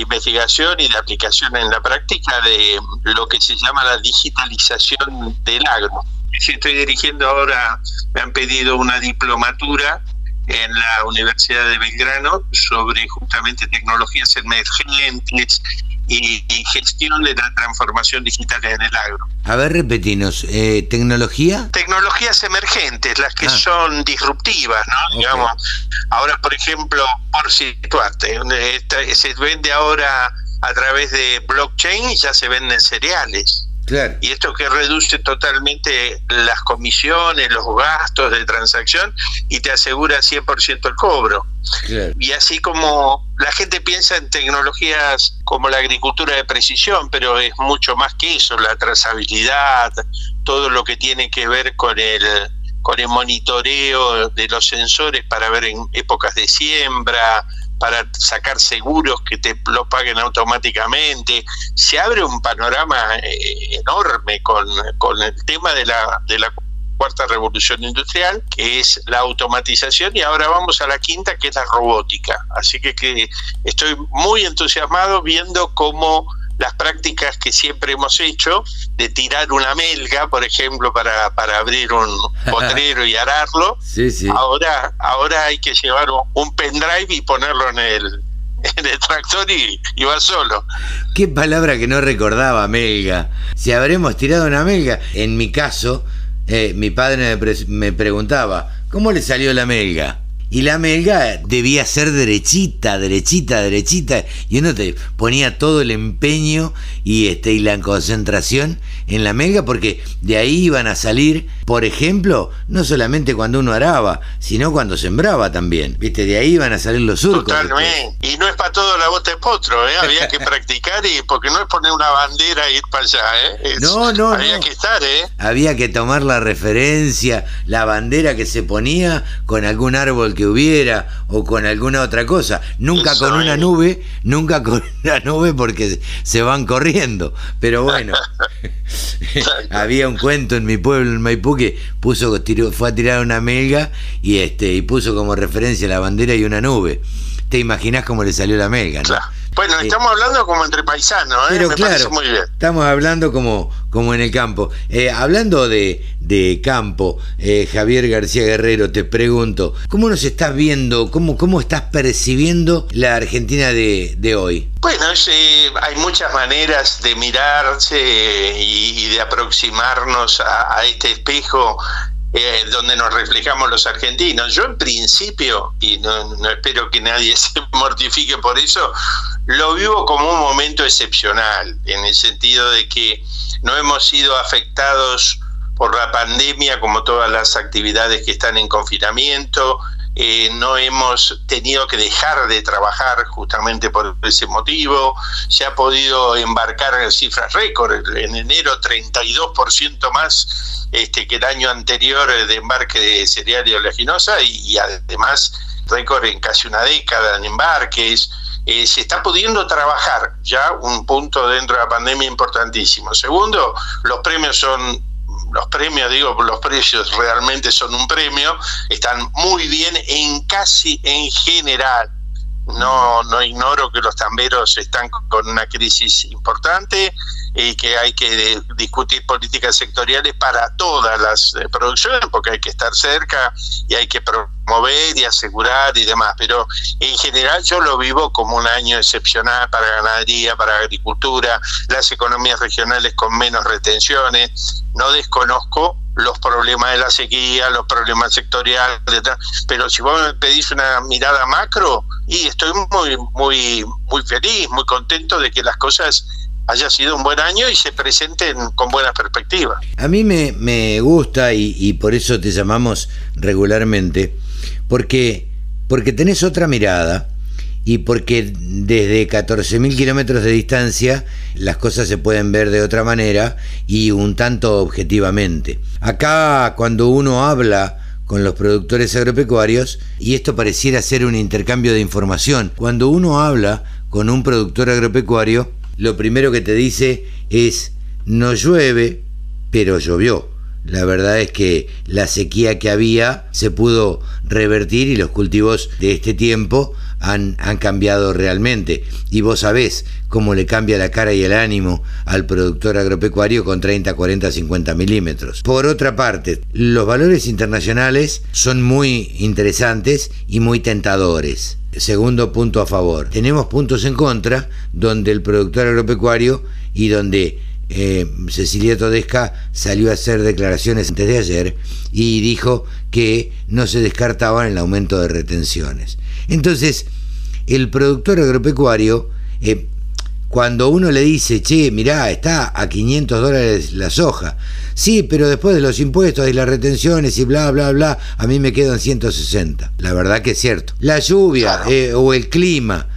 investigación y de aplicación en la práctica de lo que se llama la digitalización del agro. Estoy dirigiendo ahora, me han pedido una diplomatura en la Universidad de Belgrano sobre justamente tecnologías emergentes y, gestión de la transformación digital en el agro. A ver, repetinos, eh, ¿tecnología? Tecnologías emergentes, las que ah. son disruptivas, ¿no? Digamos, ahora, por ejemplo, por situarte, se vende ahora a través de blockchain y ya se venden cereales. Y esto que reduce totalmente las comisiones, los gastos de transacción y te asegura 100% el cobro. Y así como la gente piensa en tecnologías como la agricultura de precisión, pero es mucho más que eso, la trazabilidad, todo lo que tiene que ver con el con el monitoreo de los sensores para ver en épocas de siembra, para sacar seguros que te lo paguen automáticamente. Se abre un panorama eh, enorme con, el tema de la, de la cuarta revolución industrial, que es la automatización, y ahora vamos a la quinta, que es la robótica. Así que, que estoy muy entusiasmado viendo cómo las prácticas que siempre hemos hecho de tirar una melga, por ejemplo, para, para abrir un potrero y ararlo, ahora ahora hay que llevar un pendrive y ponerlo en el en el tractor y, y, va solo. Qué palabra que no recordaba, melga. Si habremos tirado una melga, en mi caso, eh, mi padre me, me preguntaba, ¿cómo le salió la melga? Y la melga debía ser derechita, derechita, derechita. Y uno te ponía todo el empeño y, este, y la concentración en la melga porque de ahí iban a salir, por ejemplo, no solamente cuando uno araba, sino cuando sembraba también. ¿Viste? De ahí iban a salir los surcos. Totalmente. Y no es para todo la bota de potro, ¿eh? Había que practicar y porque no es poner una bandera e ir para allá, ¿eh? no, no, había que estar, ¿eh? Había que tomar la referencia, la bandera que se ponía con algún árbol que hubiera o con alguna otra cosa. Nunca con una nube, nunca con una nube porque se van corriendo. Pero bueno, había un cuento en mi pueblo, en Maipú, que puso, fue a tirar una melga y, este, y puso como referencia la bandera y una nube. Te imaginas cómo le salió la melga, ¿no? Bueno, estamos hablando como entre paisanos, ¿eh? Pero claro, muy bien. Estamos hablando como, como en el campo. Eh, hablando de, de campo, eh, Javier García Guerrero, te pregunto, ¿cómo nos estás viendo, cómo, cómo estás percibiendo la Argentina de, de hoy? Bueno, hay muchas maneras de mirarse y, de aproximarnos a, a este espejo eh, donde nos reflejamos los argentinos. Yo en principio, y no, no, espero que nadie se mortifique por eso, lo vivo como un momento excepcional, en el sentido de que no hemos sido afectados por la pandemia como todas las actividades que están en confinamiento, eh, no hemos tenido que dejar de trabajar justamente por ese motivo, se ha podido embarcar en cifras récord, en enero 32% más este, que el año anterior de embarque de cereal y oleaginosa y, además récord en casi una década en embarques. Eh, se está pudiendo trabajar ya un punto dentro de la pandemia importantísimo. Segundo, los premios son los premios, digo, los precios realmente son un premio, están muy bien en casi en general. No, no ignoro que los tamberos están con una crisis importante y que hay que discutir políticas sectoriales para todas las eh, producciones, porque hay que estar cerca y hay que promover y asegurar y demás. Pero en general yo lo vivo como un año excepcional para ganadería, para agricultura, las economías regionales con menos retenciones. No desconozco los problemas de la sequía, los problemas sectoriales, pero si vos me pedís una mirada macro, y estoy muy, muy, muy feliz, muy contento de que las cosas haya sido un buen año y se presenten con buena perspectiva. A mí me, me gusta y, y, por eso te llamamos regularmente, porque, porque tenés otra mirada y porque desde 14.000 kilómetros de distancia las cosas se pueden ver de otra manera y un tanto objetivamente. Acá cuando uno habla con los productores agropecuarios, y esto pareciera ser un intercambio de información, cuando uno habla con un productor agropecuario, lo primero que te dice es, no llueve, pero llovió. La verdad es que la sequía que había se pudo revertir y los cultivos de este tiempo han, cambiado realmente. Y vos sabés cómo le cambia la cara y el ánimo al productor agropecuario con 30, 40, 50 milímetros. Por otra parte, los valores internacionales son muy interesantes y muy tentadores. Segundo punto a favor. Tenemos puntos en contra donde el productor agropecuario y donde eh, Cecilia Todesca salió a hacer declaraciones antes de ayer y dijo que no se descartaban el aumento de retenciones. Entonces, el productor agropecuario, eh, cuando uno le dice, che, mirá, está a 500 dólares la soja, sí, pero después de los impuestos y las retenciones y bla, bla, bla, a mí me quedan 160. La verdad que es cierto. La lluvia eh, o el clima,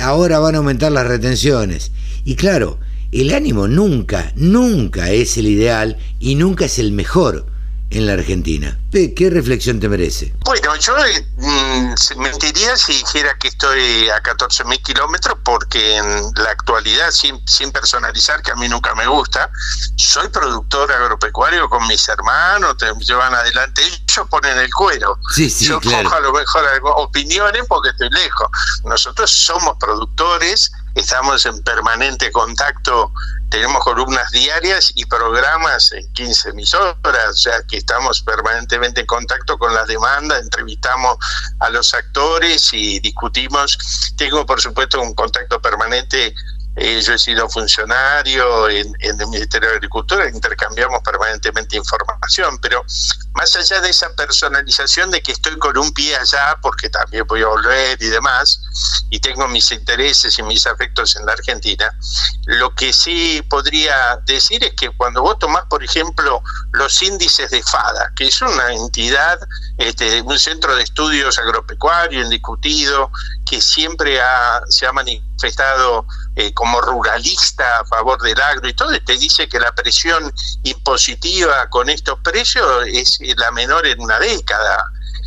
ahora van a aumentar las retenciones. Y claro, el ánimo nunca, nunca es el ideal y nunca es el mejor en la Argentina. ¿Qué reflexión te merece? Bueno, yo mm, mentiría si dijera que estoy a 14.000 kilómetros porque en la actualidad, sin, sin personalizar, que a mí nunca me gusta, soy productor agropecuario con mis hermanos, te llevan adelante, ellos ponen el cuero. Sí, sí, yo claro. cojo a lo mejor opiniones porque estoy lejos. Nosotros somos productores estamos en permanente contacto, tenemos columnas diarias y programas en 15 emisoras, o sea que estamos permanentemente en contacto con la demanda, entrevistamos a los actores y discutimos. Tengo por supuesto un contacto permanente eh, yo he sido funcionario en, en, el Ministerio de Agricultura, intercambiamos permanentemente información, pero más allá de esa personalización de que estoy con un pie allá, porque también voy a volver y demás, y tengo mis intereses y mis afectos en la Argentina, lo que sí podría decir es que cuando vos tomás, por ejemplo, los índices de FADA, que es una entidad, este, un centro de estudios agropecuario indiscutido, que siempre ha, se ha manifestado eh, como ruralista a favor del agro y todo, te dice que la presión impositiva con estos precios es la menor en una década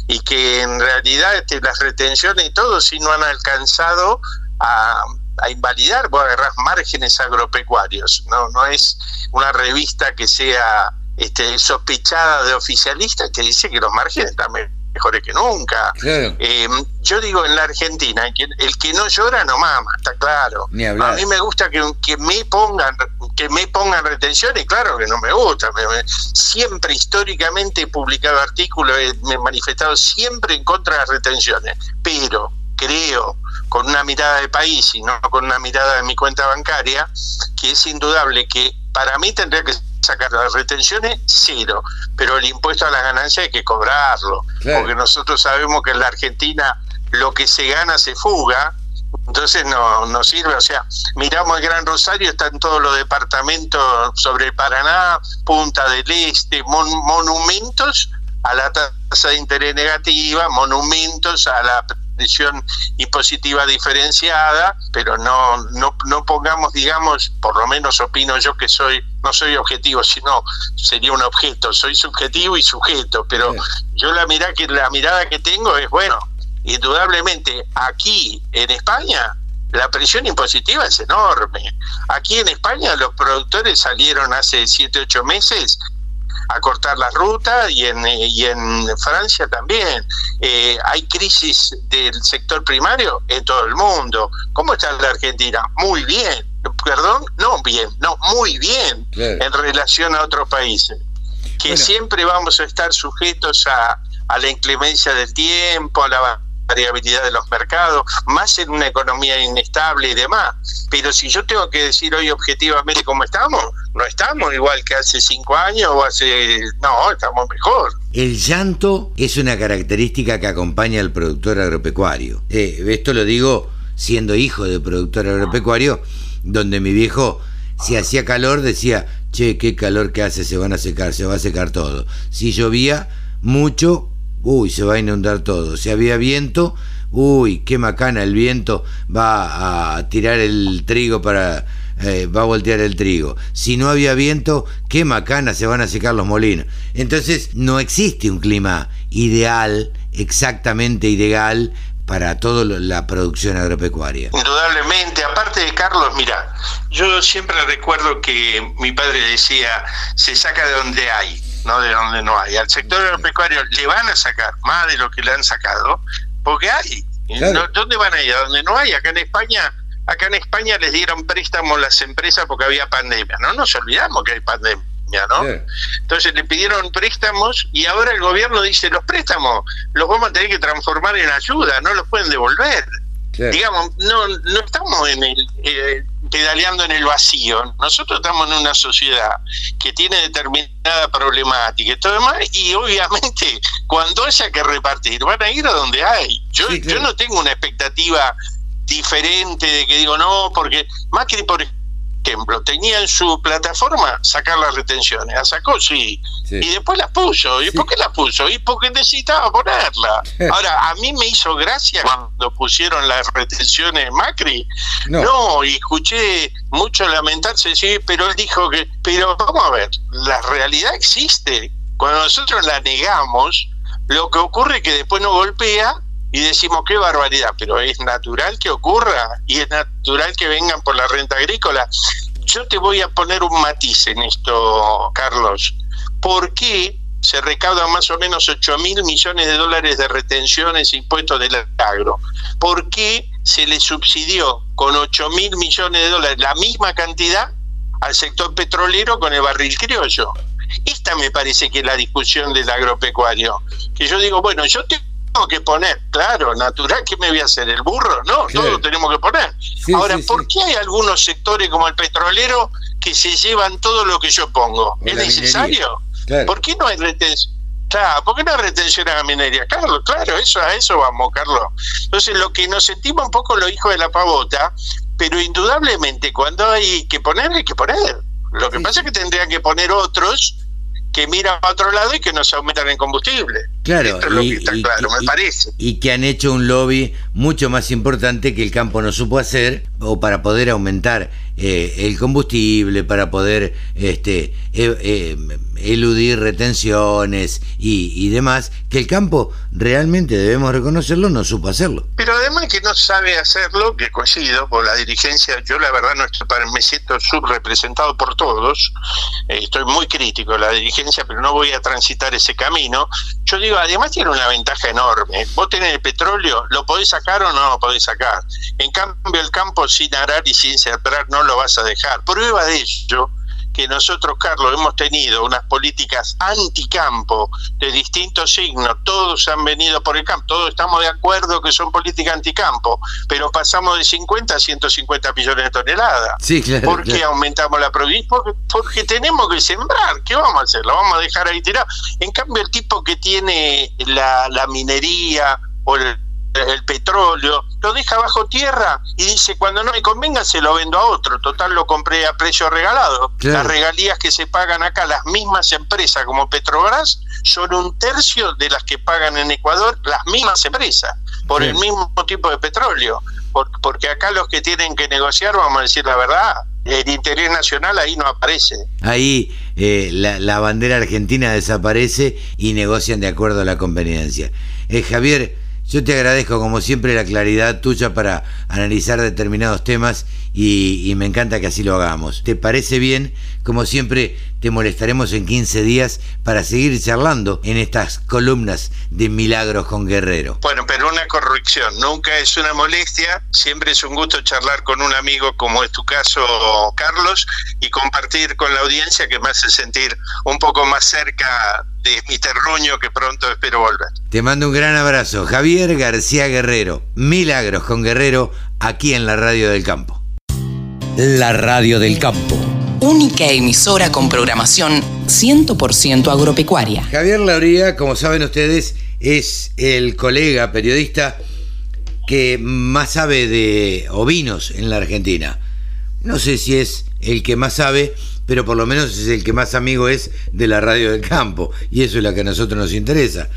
y que en realidad este, las retenciones y todo si no han alcanzado a, invalidar, vos agarrás márgenes agropecuarios, no, no es una revista que sea este, sospechada de oficialista que dice que los márgenes están mejores que nunca. Claro. Eh, yo digo en la Argentina, el que no llora no mama, está claro. A mí me gusta que, que me pongan que me pongan retenciones, claro que no me gusta. Me, me, siempre históricamente he publicado artículos, he, me he manifestado siempre en contra de las retenciones, pero creo con una mirada de país y no con una mirada de mi cuenta bancaria, que es indudable que para mí tendría que sacar las retenciones cero, pero el impuesto a la ganancia hay que cobrarlo, claro. porque nosotros sabemos que en la Argentina lo que se gana se fuga, entonces no, no sirve, o sea, miramos el Gran Rosario, están todos los departamentos sobre el Paraná, Punta del Este, mon, monumentos a la tasa de interés negativa, monumentos a la presión impositiva diferenciada, pero no, no, no pongamos, digamos, por lo menos opino yo que soy, no soy objetivo, sino sería un objeto, soy subjetivo y sujeto, pero sí. yo la mirada que la mirada que tengo es bueno, indudablemente aquí en España la presión impositiva es enorme. Aquí en España los productores salieron hace 7, 8 meses a cortar la ruta y en, y en Francia también. Eh, hay crisis del sector primario en todo el mundo. ¿Cómo está la Argentina? Muy bien. Perdón, no bien, no, muy bien claro. en relación a otros países. Que bueno. siempre vamos a estar sujetos a, a la inclemencia del tiempo, a la variabilidad de los mercados, más en una economía inestable y demás. Pero si yo tengo que decir hoy objetivamente cómo estamos, no estamos igual que hace cinco años o hace... No, estamos mejor. El llanto es una característica que acompaña al productor agropecuario. Eh, esto lo digo siendo hijo de productor agropecuario, donde mi viejo, si hacía calor, decía, che, qué calor que hace, se van a secar, se va a secar todo. Si llovía mucho, uy, se va a inundar todo. Si había viento, uy, qué macana el viento va a tirar el trigo para... Eh, va a voltear el trigo. Si no había viento, qué macana se van a secar los molinos. Entonces no existe un clima ideal, exactamente ideal para toda la producción agropecuaria. Indudablemente, aparte de Carlos, mira, yo siempre recuerdo que mi padre decía, se saca de donde hay, no de donde no hay. Al sector agropecuario le van a sacar más de lo que le han sacado, porque hay. ¿Dónde van a ir? ¿A donde no hay? Acá en España, acá en España les dieron préstamos las empresas porque había pandemia. No nos olvidamos que hay pandemia. ¿no? Entonces le pidieron préstamos y ahora el gobierno dice los préstamos los vamos a tener que transformar en ayuda, no los pueden devolver. Digamos, no, no estamos en el, eh, pedaleando en el vacío. Nosotros estamos en una sociedad que tiene determinada problemática y todo demás, y obviamente cuando haya que repartir, van a ir a donde hay. Yo, yo no tengo una expectativa diferente de que digo, no, porque Macri, por ejemplo, tenía en su plataforma sacar las retenciones. ¿La sacó? Sí. Y después las puso. ¿Y por qué las puso? Y porque necesitaba ponerla. Ahora, a mí me hizo gracia cuando pusieron las retenciones Macri. No, y escuché mucho lamentarse, sí, pero él dijo que, pero vamos a ver, la realidad existe. Cuando nosotros la negamos, lo que ocurre es que después nos golpea y decimos qué barbaridad, pero es natural que ocurra y es natural que vengan por la renta agrícola. Yo te voy a poner un matiz en esto, Carlos. ¿Por qué se recaudan más o menos 8 mil millones de dólares de retenciones e impuestos del agro? ¿Por qué se le subsidió con 8 mil millones de dólares la misma cantidad al sector petrolero con el barril criollo? Esta me parece que es la discusión del agropecuario. Que yo digo, bueno, yo te que poner, claro, natural, que me voy a hacer? ¿El burro? No, todo lo tenemos que poner. Ahora, ¿por qué hay algunos sectores como el petrolero que se llevan todo lo que yo pongo? ¿Es necesario? ¿Por qué no hay retención? Claro, ¿por qué no hay retención a la minería? Carlos, claro, eso, a eso vamos, Carlos. Entonces, lo que nos sentimos un poco los hijos de la pavota, pero indudablemente cuando hay que poner, hay que poner. Lo que pasa es que tendrían que poner otros que miran a otro lado y que no se aumentan en combustible. Claro, y, que claro, me parece. Y que han hecho un lobby mucho más importante que el campo no supo hacer, o para poder aumentar eh, el combustible, para poder este, eh, eh, eludir retenciones y, demás, que el campo realmente debemos reconocerlo, no supo hacerlo. Pero además que no sabe hacerlo, que coincido por la dirigencia, yo la verdad no me siento subrepresentado por todos, estoy muy crítico de la dirigencia, pero no voy a transitar ese camino. Yo digo, además tiene una ventaja enorme. Vos tenés el petróleo, ¿lo podés sacar o no lo podés sacar? En cambio, el campo sin arar y sin sembrar no lo vas a dejar. Prueba de ello que nosotros, Carlos, hemos tenido unas políticas anticampo de distintos signos, todos han venido por el campo, todos estamos de acuerdo que son políticas anticampo, pero pasamos de 50 a 150 millones de toneladas. Sí, claro, ¿Por qué aumentamos la producción? Porque, tenemos que sembrar, ¿qué vamos a hacer? ¿Lo vamos a dejar ahí tirado? En cambio, el tipo que tiene la, la minería o el el petróleo, lo deja bajo tierra y dice, cuando no me convenga se lo vendo a otro, total lo compré a precio regalado. Las regalías que se pagan acá, las mismas empresas como Petrobras, son un tercio de las que pagan en Ecuador las mismas empresas, por el mismo tipo de petróleo. porque acá los que tienen que negociar, vamos a decir la verdad, el interés nacional ahí no aparece. Ahí eh, la, bandera argentina desaparece y negocian de acuerdo a la conveniencia. Eh, Javier, yo te agradezco como siempre la claridad tuya para analizar determinados temas y, me encanta que así lo hagamos. ¿Te parece bien? Como siempre, te molestaremos en 15 días para seguir charlando en estas columnas de Milagros con Guerrero. Bueno, pero una corrección, nunca es una molestia, siempre es un gusto charlar con un amigo como es tu caso, Carlos, y compartir con la audiencia que me hace sentir un poco más cerca de mi terruño que pronto espero volver. Te mando un gran abrazo. Javier García Guerrero, Milagros con Guerrero, aquí en la Radio del Campo. La Radio del Campo. Única emisora con programación 100% agropecuaria. Javier Lauría, como saben ustedes, es el colega periodista que más sabe de ovinos en la Argentina. No sé si es el que más sabe, pero por lo menos es el que más amigo es de la radio del campo, y eso es lo que a nosotros nos interesa.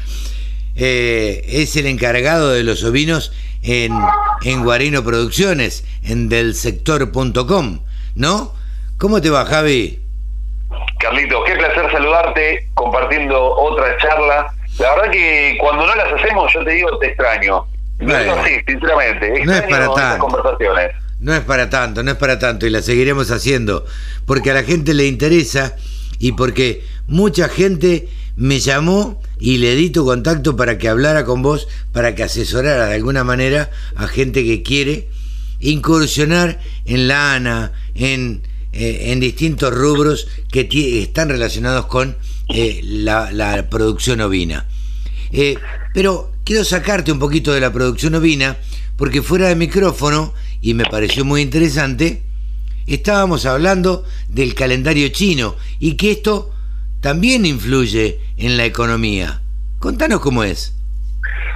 eh, es el encargado de los ovinos en, en Guarino Producciones, en delsector.com, ¿no? ¿Cómo te va, Javi? Carlito, qué placer saludarte compartiendo otra charla. La verdad que cuando no las hacemos, yo te digo, te extraño. No es así, sinceramente. No es para tanto. conversaciones. No es para tanto, no es para tanto y la seguiremos haciendo porque a la gente le interesa y porque mucha gente me llamó y le di tu contacto para que hablara con vos, para que asesorara de alguna manera a gente que quiere incursionar en la ANA, en, eh, en distintos rubros que están relacionados con eh, la, producción ovina. Eh, pero quiero sacarte un poquito de la producción ovina, porque fuera de micrófono, y me pareció muy interesante, estábamos hablando del calendario chino y que esto también influye en la economía. Contanos cómo es.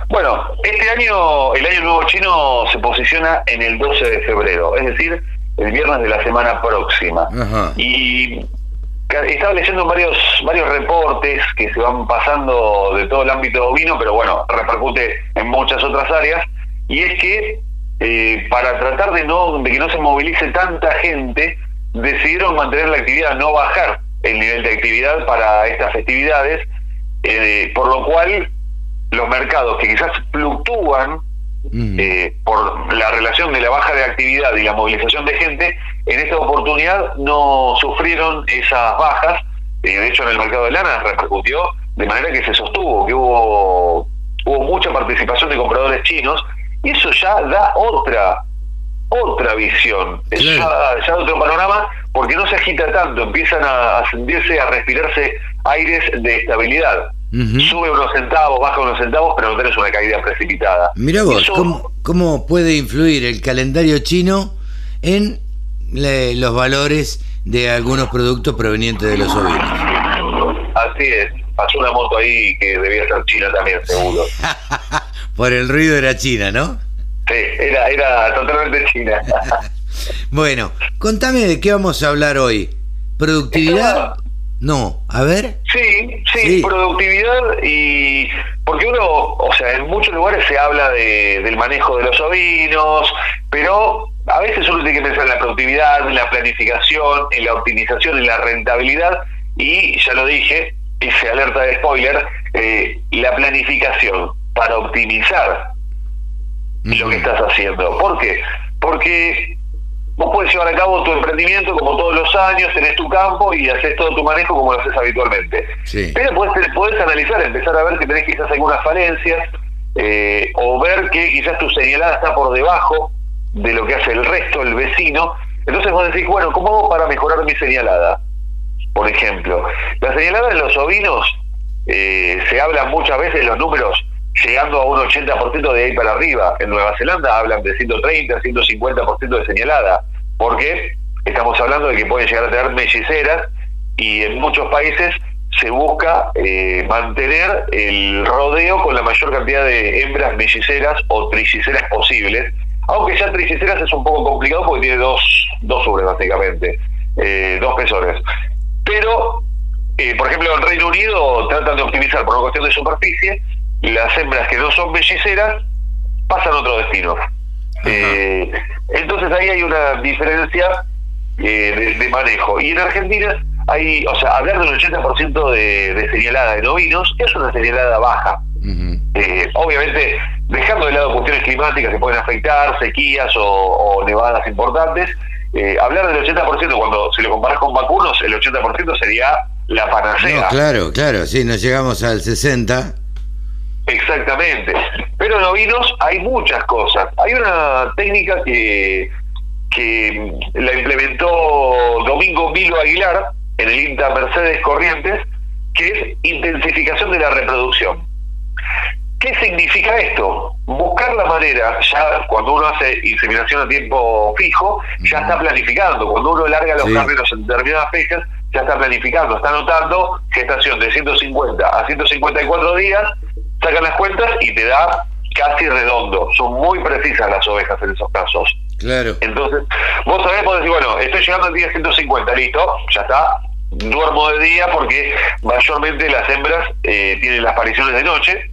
Bueno, este año, el Año Nuevo Chino se posiciona en el 12 de febrero, es decir, el viernes de la semana próxima. Y estaba leyendo varios varios reportes que se van pasando de todo el ámbito ovino, pero bueno, repercute en muchas otras áreas, y es que eh, para tratar de no de que no se movilice tanta gente, decidieron mantener la actividad, no bajar el nivel de actividad para estas festividades, eh, por lo cual los mercados que quizás fluctúan mm. eh, por la relación de la baja de actividad y la movilización de gente, en esta oportunidad no sufrieron esas bajas. Eh, de hecho, en el mercado de lana repercutió de manera que se sostuvo, que hubo, hubo mucha participación de compradores chinos, y eso ya da otra otra visión, ya, ya otro panorama, porque no se agita tanto, empiezan a, a sentirse, a respirarse aires de estabilidad. Sube unos centavos, baja unos centavos, pero no tenés una caída precipitada. Mira vos, ¿cómo, puede influir el calendario chino en los valores de algunos productos provenientes de los ovinos? Así es, pasó una moto ahí que debía ser china también, seguro. Por el ruido era china, ¿no? Sí, era, era totalmente china. bueno, contame de qué vamos a hablar hoy. ¿Productividad? No, a ver. Sí, sí, productividad y porque uno, o sea, en muchos lugares se habla de, del manejo de los ovinos, pero a veces uno tiene que pensar en la productividad, en la planificación, en la optimización, en la rentabilidad y ya lo dije, hice alerta de spoiler, eh, la planificación para optimizar lo que estás haciendo. ¿Por qué? Porque Vos podés llevar a cabo tu emprendimiento como todos los años, tenés tu campo y haces todo tu manejo como lo haces habitualmente. Pero podés, analizar, empezar a ver que tenés quizás algunas falencias eh, o ver que quizás tu señalada está por debajo de lo que hace el resto, el vecino. Entonces vos decís, bueno, ¿cómo hago para mejorar mi señalada? Por ejemplo, la señalada en los ovinos eh, se habla muchas veces los números llegando a un 80% de ahí para arriba. En Nueva Zelanda hablan de 130, 150% de señalada, porque estamos hablando de que pueden llegar a tener melliceras y en muchos países se busca eh, mantener el rodeo con la mayor cantidad de hembras melliceras o trilliceras posibles, aunque ya trilliceras es un poco complicado porque tiene dos, dos ubres básicamente, eh, dos pesores. Pero, eh, por ejemplo, en Reino Unido tratan de optimizar por una cuestión de superficie las hembras que no son belliceras pasan a otro destino. Eh, entonces ahí hay una diferencia eh, de, manejo. Y en Argentina hay, o sea, hablar del 80% de, de señalada en ovinos es una señalada baja. Eh, obviamente, dejando de lado cuestiones climáticas que pueden afectar, sequías o, nevadas importantes, hablar del 80% cuando si lo comparas con vacunos, el 80% sería la panacea. claro, claro, sí, nos llegamos al 60 Exactamente. Pero en ovinos hay muchas cosas. Hay una técnica que, que la implementó Domingo Milo Aguilar en el INTA Mercedes Corrientes, que es intensificación de la reproducción. ¿Qué significa esto? Buscar la manera, ya cuando uno hace inseminación a tiempo fijo, ya está planificando. Cuando uno larga los sí. en determinadas fechas, ya está planificando, está anotando gestación de 150 a 154 días sacan las cuentas y te da casi redondo. Son muy precisas las ovejas en esos casos. Claro. Entonces, vos sabés, podés decir, bueno, estoy llegando al día 150, listo, ya está, duermo de día porque mayormente las hembras eh, tienen las apariciones de noche.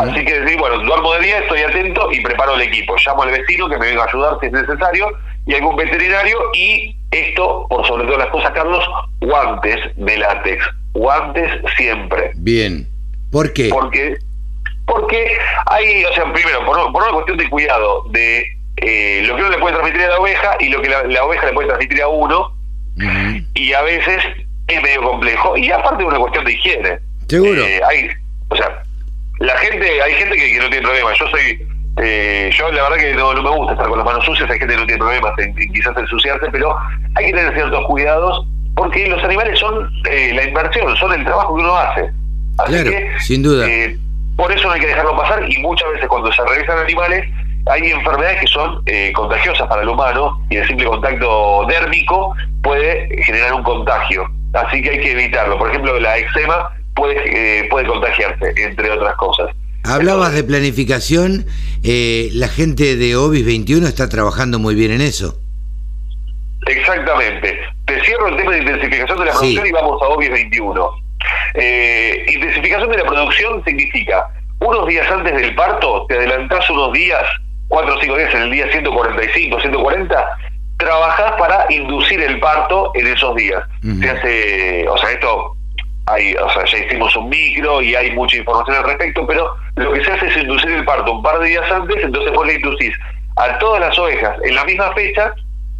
Así que decir, bueno, duermo de día, estoy atento y preparo el equipo. Llamo al vecino que me venga a ayudar si es necesario y algún veterinario y esto, por sobre todas las cosas, Carlos, guantes de látex. Guantes siempre. Bien. ¿Por qué? Porque, porque hay, o sea, primero, por, una cuestión de cuidado de eh, lo que uno le puede transmitir a la oveja y lo que la, oveja le puede transmitir a uno. Y a veces es medio complejo. Y aparte de una cuestión de higiene. Seguro. Eh, hay, o sea, la gente, hay gente que, no tiene problema. Yo soy, eh, yo la verdad que no, me gusta estar con las manos sucias, hay gente que no tiene problemas en, quizás ensuciarse, pero hay que tener ciertos cuidados porque los animales son eh, la inversión, son el trabajo que uno hace. Claro, sin duda. por eso no hay que dejarlo pasar y muchas veces cuando se revisan animales hay enfermedades que son contagiosas para el humano y el simple contacto dérmico puede generar un contagio. Así que hay que evitarlo. Por ejemplo, la eczema puede, eh, puede contagiarse, entre otras cosas. Hablabas de planificación, eh, la gente de OBIS 21 está trabajando muy bien en eso. Exactamente. Te cierro el tema de intensificación de la producción y vamos a OBIS 21. Eh, intensificación de la producción significa unos días antes del parto, te adelantás unos días, cuatro o cinco días en el día 145, 140, trabajás para inducir el parto en esos días. Se hace, o sea, esto hay, o sea, ya hicimos un micro y hay mucha información al respecto, pero lo que se hace es inducir el parto un par de días antes, entonces vos le inducís a todas las ovejas en la misma fecha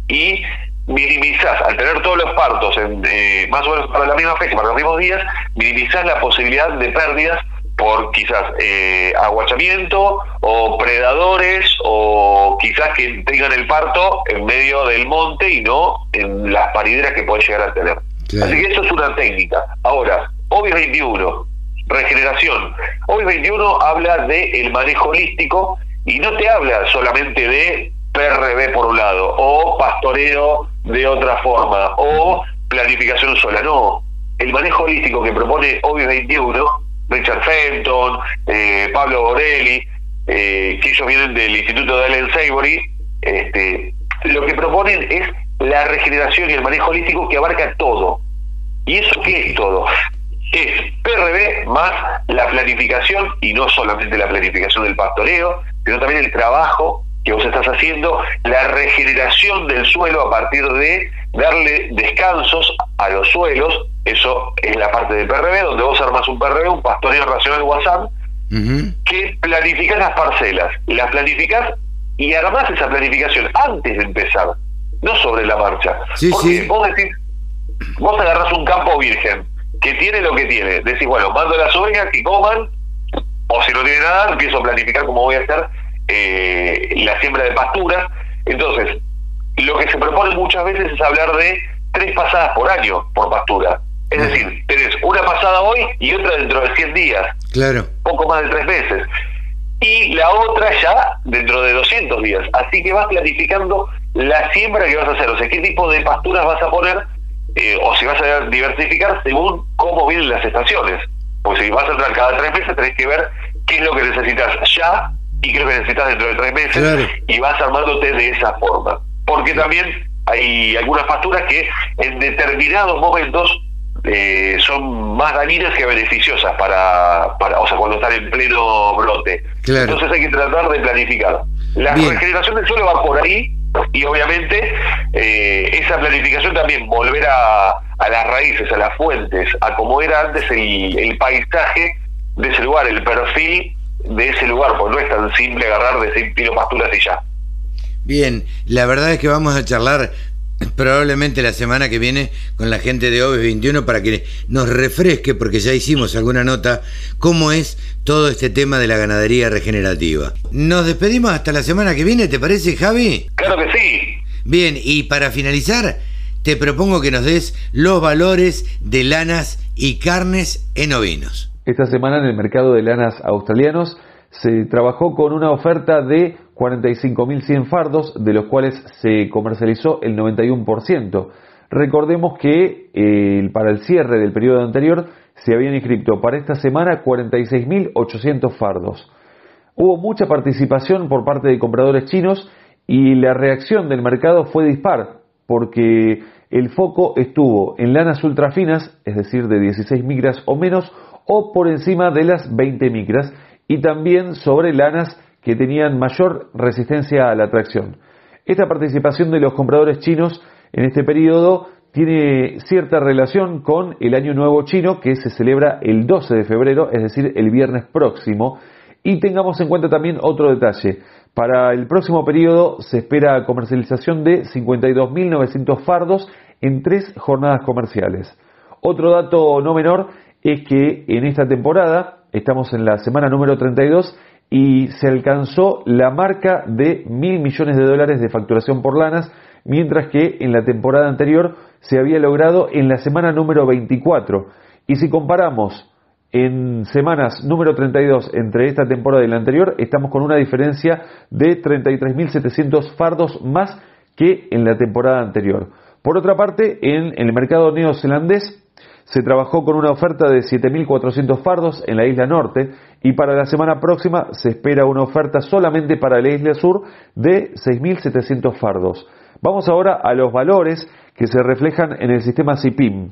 y minimizás, al tener todos los partos en, eh, más o menos para la misma fecha, para los mismos días, minimizás la posibilidad de pérdidas por quizás eh, aguachamiento o predadores o quizás que tengan el parto en medio del monte y no en las parideras que puede llegar a tener. Así que eso es una técnica. Ahora, OBIS 21, regeneración. OBIS 21 habla de el manejo holístico y no te habla solamente de PRB por un lado, o pastoreo de otra forma, o planificación sola. No, el manejo holístico que propone OBIS 21, Richard Fenton, eh, Pablo Borelli, eh, que ellos vienen del Instituto de Allen Savory, este, lo que proponen es la regeneración y el manejo holístico que abarca todo. ¿Y eso qué es todo? Es PRB más la planificación, y no solamente la planificación del pastoreo, sino también el trabajo que vos estás haciendo, la regeneración del suelo a partir de darle descansos a los suelos, eso es la parte del PRB, donde vos armas un PRB, un pastoreo racional WhatsApp, que planificas las parcelas, las planificas y armás esa planificación antes de empezar no sobre la marcha. Porque vos decís, vos agarrás un campo virgen que tiene lo que tiene, decís, bueno, mando a las ovejas que coman, o si no tiene nada, empiezo a planificar cómo voy a hacer eh, la siembra de pasturas. Entonces, lo que se propone muchas veces es hablar de tres pasadas por año por pastura. Es decir, tenés una pasada hoy y otra dentro de 100 días. Claro. Poco más de tres meses. Y la otra ya dentro de 200 días. Así que vas planificando la siembra que vas a hacer, o sea, qué tipo de pasturas vas a poner, eh, o si vas a diversificar según cómo vienen las estaciones. Pues si vas a entrar cada tres meses, tenés que ver qué es lo que necesitas ya y lo que necesitas dentro de tres meses, y vas armándote de esa forma. Porque también hay algunas pasturas que en determinados momentos eh, son más dañinas que beneficiosas para, para, o sea, cuando están en pleno brote. Entonces hay que tratar de planificar. La regeneración del suelo va por ahí, y obviamente eh, esa planificación también volver a, a, las raíces, a las fuentes, a cómo era antes el, paisaje de ese lugar, el perfil de ese lugar, pues no es tan simple agarrar, decir tiro pasturas y ya. Bien, la verdad es que vamos a charlar probablemente la semana que viene con la gente de OVES 21 para que nos refresque, porque ya hicimos alguna nota, cómo es todo este tema de la ganadería regenerativa. Nos despedimos hasta la semana que viene, ¿te parece, Javi? Claro que sí. Bien, y para finalizar, te propongo que nos des los valores de lanas y carnes en ovinos. Esta semana en el mercado de lanas australianos se trabajó con una oferta de 45.100 fardos, de los cuales se comercializó el 91%. Recordemos que eh, para el cierre del periodo anterior se habían inscrito para esta semana 46.800 fardos. Hubo mucha participación por parte de compradores chinos y la reacción del mercado fue dispar, porque el foco estuvo en lanas ultrafinas, es decir, de 16 micras o menos, o por encima de las 20 micras, y también sobre lanas que tenían mayor resistencia a la tracción. Esta participación de los compradores chinos en este periodo tiene cierta relación con el Año Nuevo Chino que se celebra el 12 de febrero, es decir, el viernes próximo. Y tengamos en cuenta también otro detalle. Para el próximo periodo se espera comercialización de 52.900 fardos en tres jornadas comerciales. Otro dato no menor es que en esta temporada, estamos en la semana número 32, y se alcanzó la marca de mil millones de dólares de facturación por lanas, mientras que en la temporada anterior se había logrado en la semana número 24. Y si comparamos en semanas número 32 entre esta temporada y la anterior, estamos con una diferencia de 33.700 fardos más que en la temporada anterior. Por otra parte, en el mercado neozelandés se trabajó con una oferta de 7.400 fardos en la isla norte y para la semana próxima se espera una oferta solamente para la isla sur de 6.700 fardos. Vamos ahora a los valores que se reflejan en el sistema CIPIM.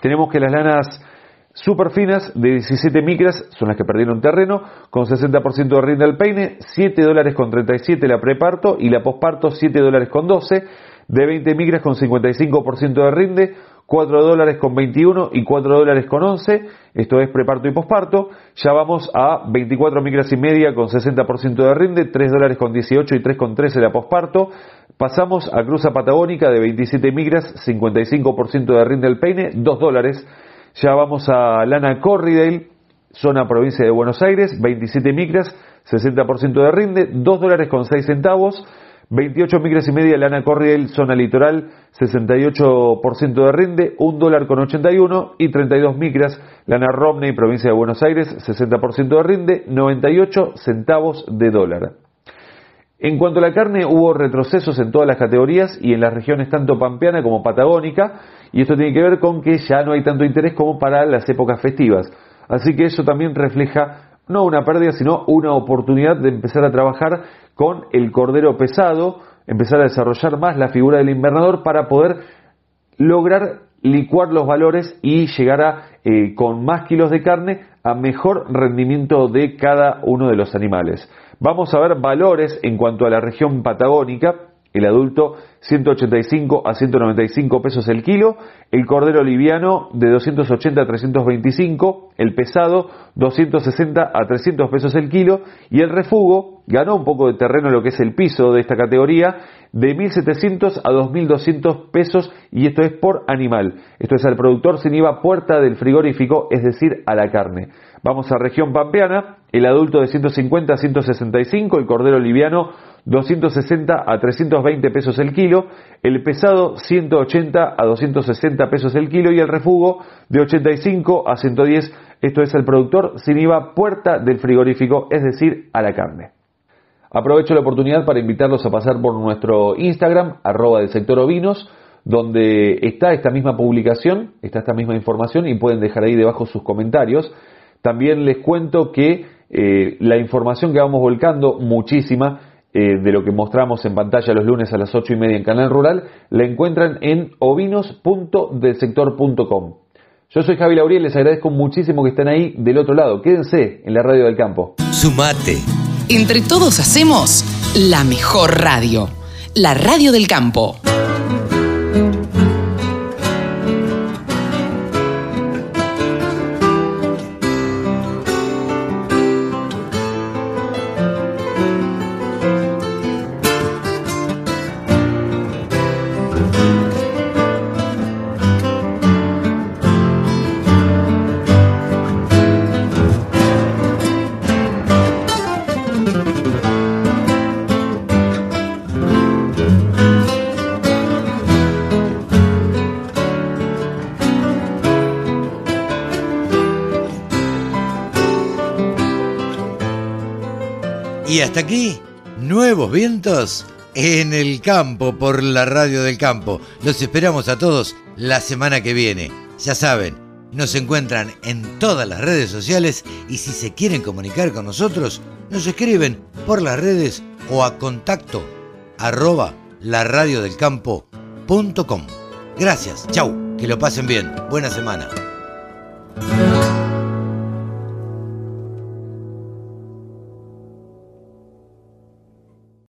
Tenemos que las lanas super finas de 17 micras son las que perdieron terreno, con 60% de rinde al peine, 7 dólares con 37 la preparto y la posparto 7 dólares con 12, de 20 micras con 55% de rinde, 4 dólares con 21 y 4 dólares con 11, esto es preparto y posparto, ya vamos a 24 micras y media con 60% de rinde, 3 dólares con 18 y 3 con 13 la posparto, pasamos a cruza patagónica de 27 micras, 55% de rinde al peine, 2 dólares, ya vamos a lana Corridale, zona provincia de Buenos Aires, 27 micras, 60% de rinde, 2 dólares con 6 centavos, 28 micras y media lana Corriel, zona litoral, 68% de rinde, 1 dólar con 81 y 32 micras lana Romney, provincia de Buenos Aires, 60% de rinde, 98 centavos de dólar. En cuanto a la carne, hubo retrocesos en todas las categorías y en las regiones tanto pampeana como patagónica, y esto tiene que ver con que ya no hay tanto interés como para las épocas festivas. Así que eso también refleja no una pérdida, sino una oportunidad de empezar a trabajar con el cordero pesado, empezar a desarrollar más la figura del invernador para poder lograr licuar los valores y llegar a, eh, con más kilos de carne a mejor rendimiento de cada uno de los animales. Vamos a ver valores en cuanto a la región patagónica el adulto 185 a 195 pesos el kilo, el cordero liviano de 280 a 325, el pesado 260 a 300 pesos el kilo y el refugo ganó un poco de terreno en lo que es el piso de esta categoría de 1.700 a 2.200 pesos y esto es por animal. Esto es al productor sin IVA puerta del frigorífico, es decir, a la carne. Vamos a región pampeana, el adulto de 150 a 165, el cordero liviano 260 a 320 pesos el kilo, el pesado 180 a 260 pesos el kilo y el refugo de 85 a 110, esto es el productor sin IVA puerta del frigorífico, es decir, a la carne. Aprovecho la oportunidad para invitarlos a pasar por nuestro Instagram, arroba del sector ovinos, donde está esta misma publicación, está esta misma información y pueden dejar ahí debajo sus comentarios. También les cuento que eh, la información que vamos volcando, muchísima, eh, de lo que mostramos en pantalla los lunes a las 8 y media en Canal Rural, la encuentran en ovinos.delsector.com. Yo soy Javi Lauriel, les agradezco muchísimo que estén ahí del otro lado. Quédense en la radio del campo. Sumate. Entre todos hacemos la mejor radio, la radio del campo. Hasta aquí, nuevos vientos en el campo por la radio del campo. Los esperamos a todos la semana que viene. Ya saben, nos encuentran en todas las redes sociales y si se quieren comunicar con nosotros, nos escriben por las redes o a contacto arroba laradiodelcampo.com. Gracias, chau, que lo pasen bien, buena semana.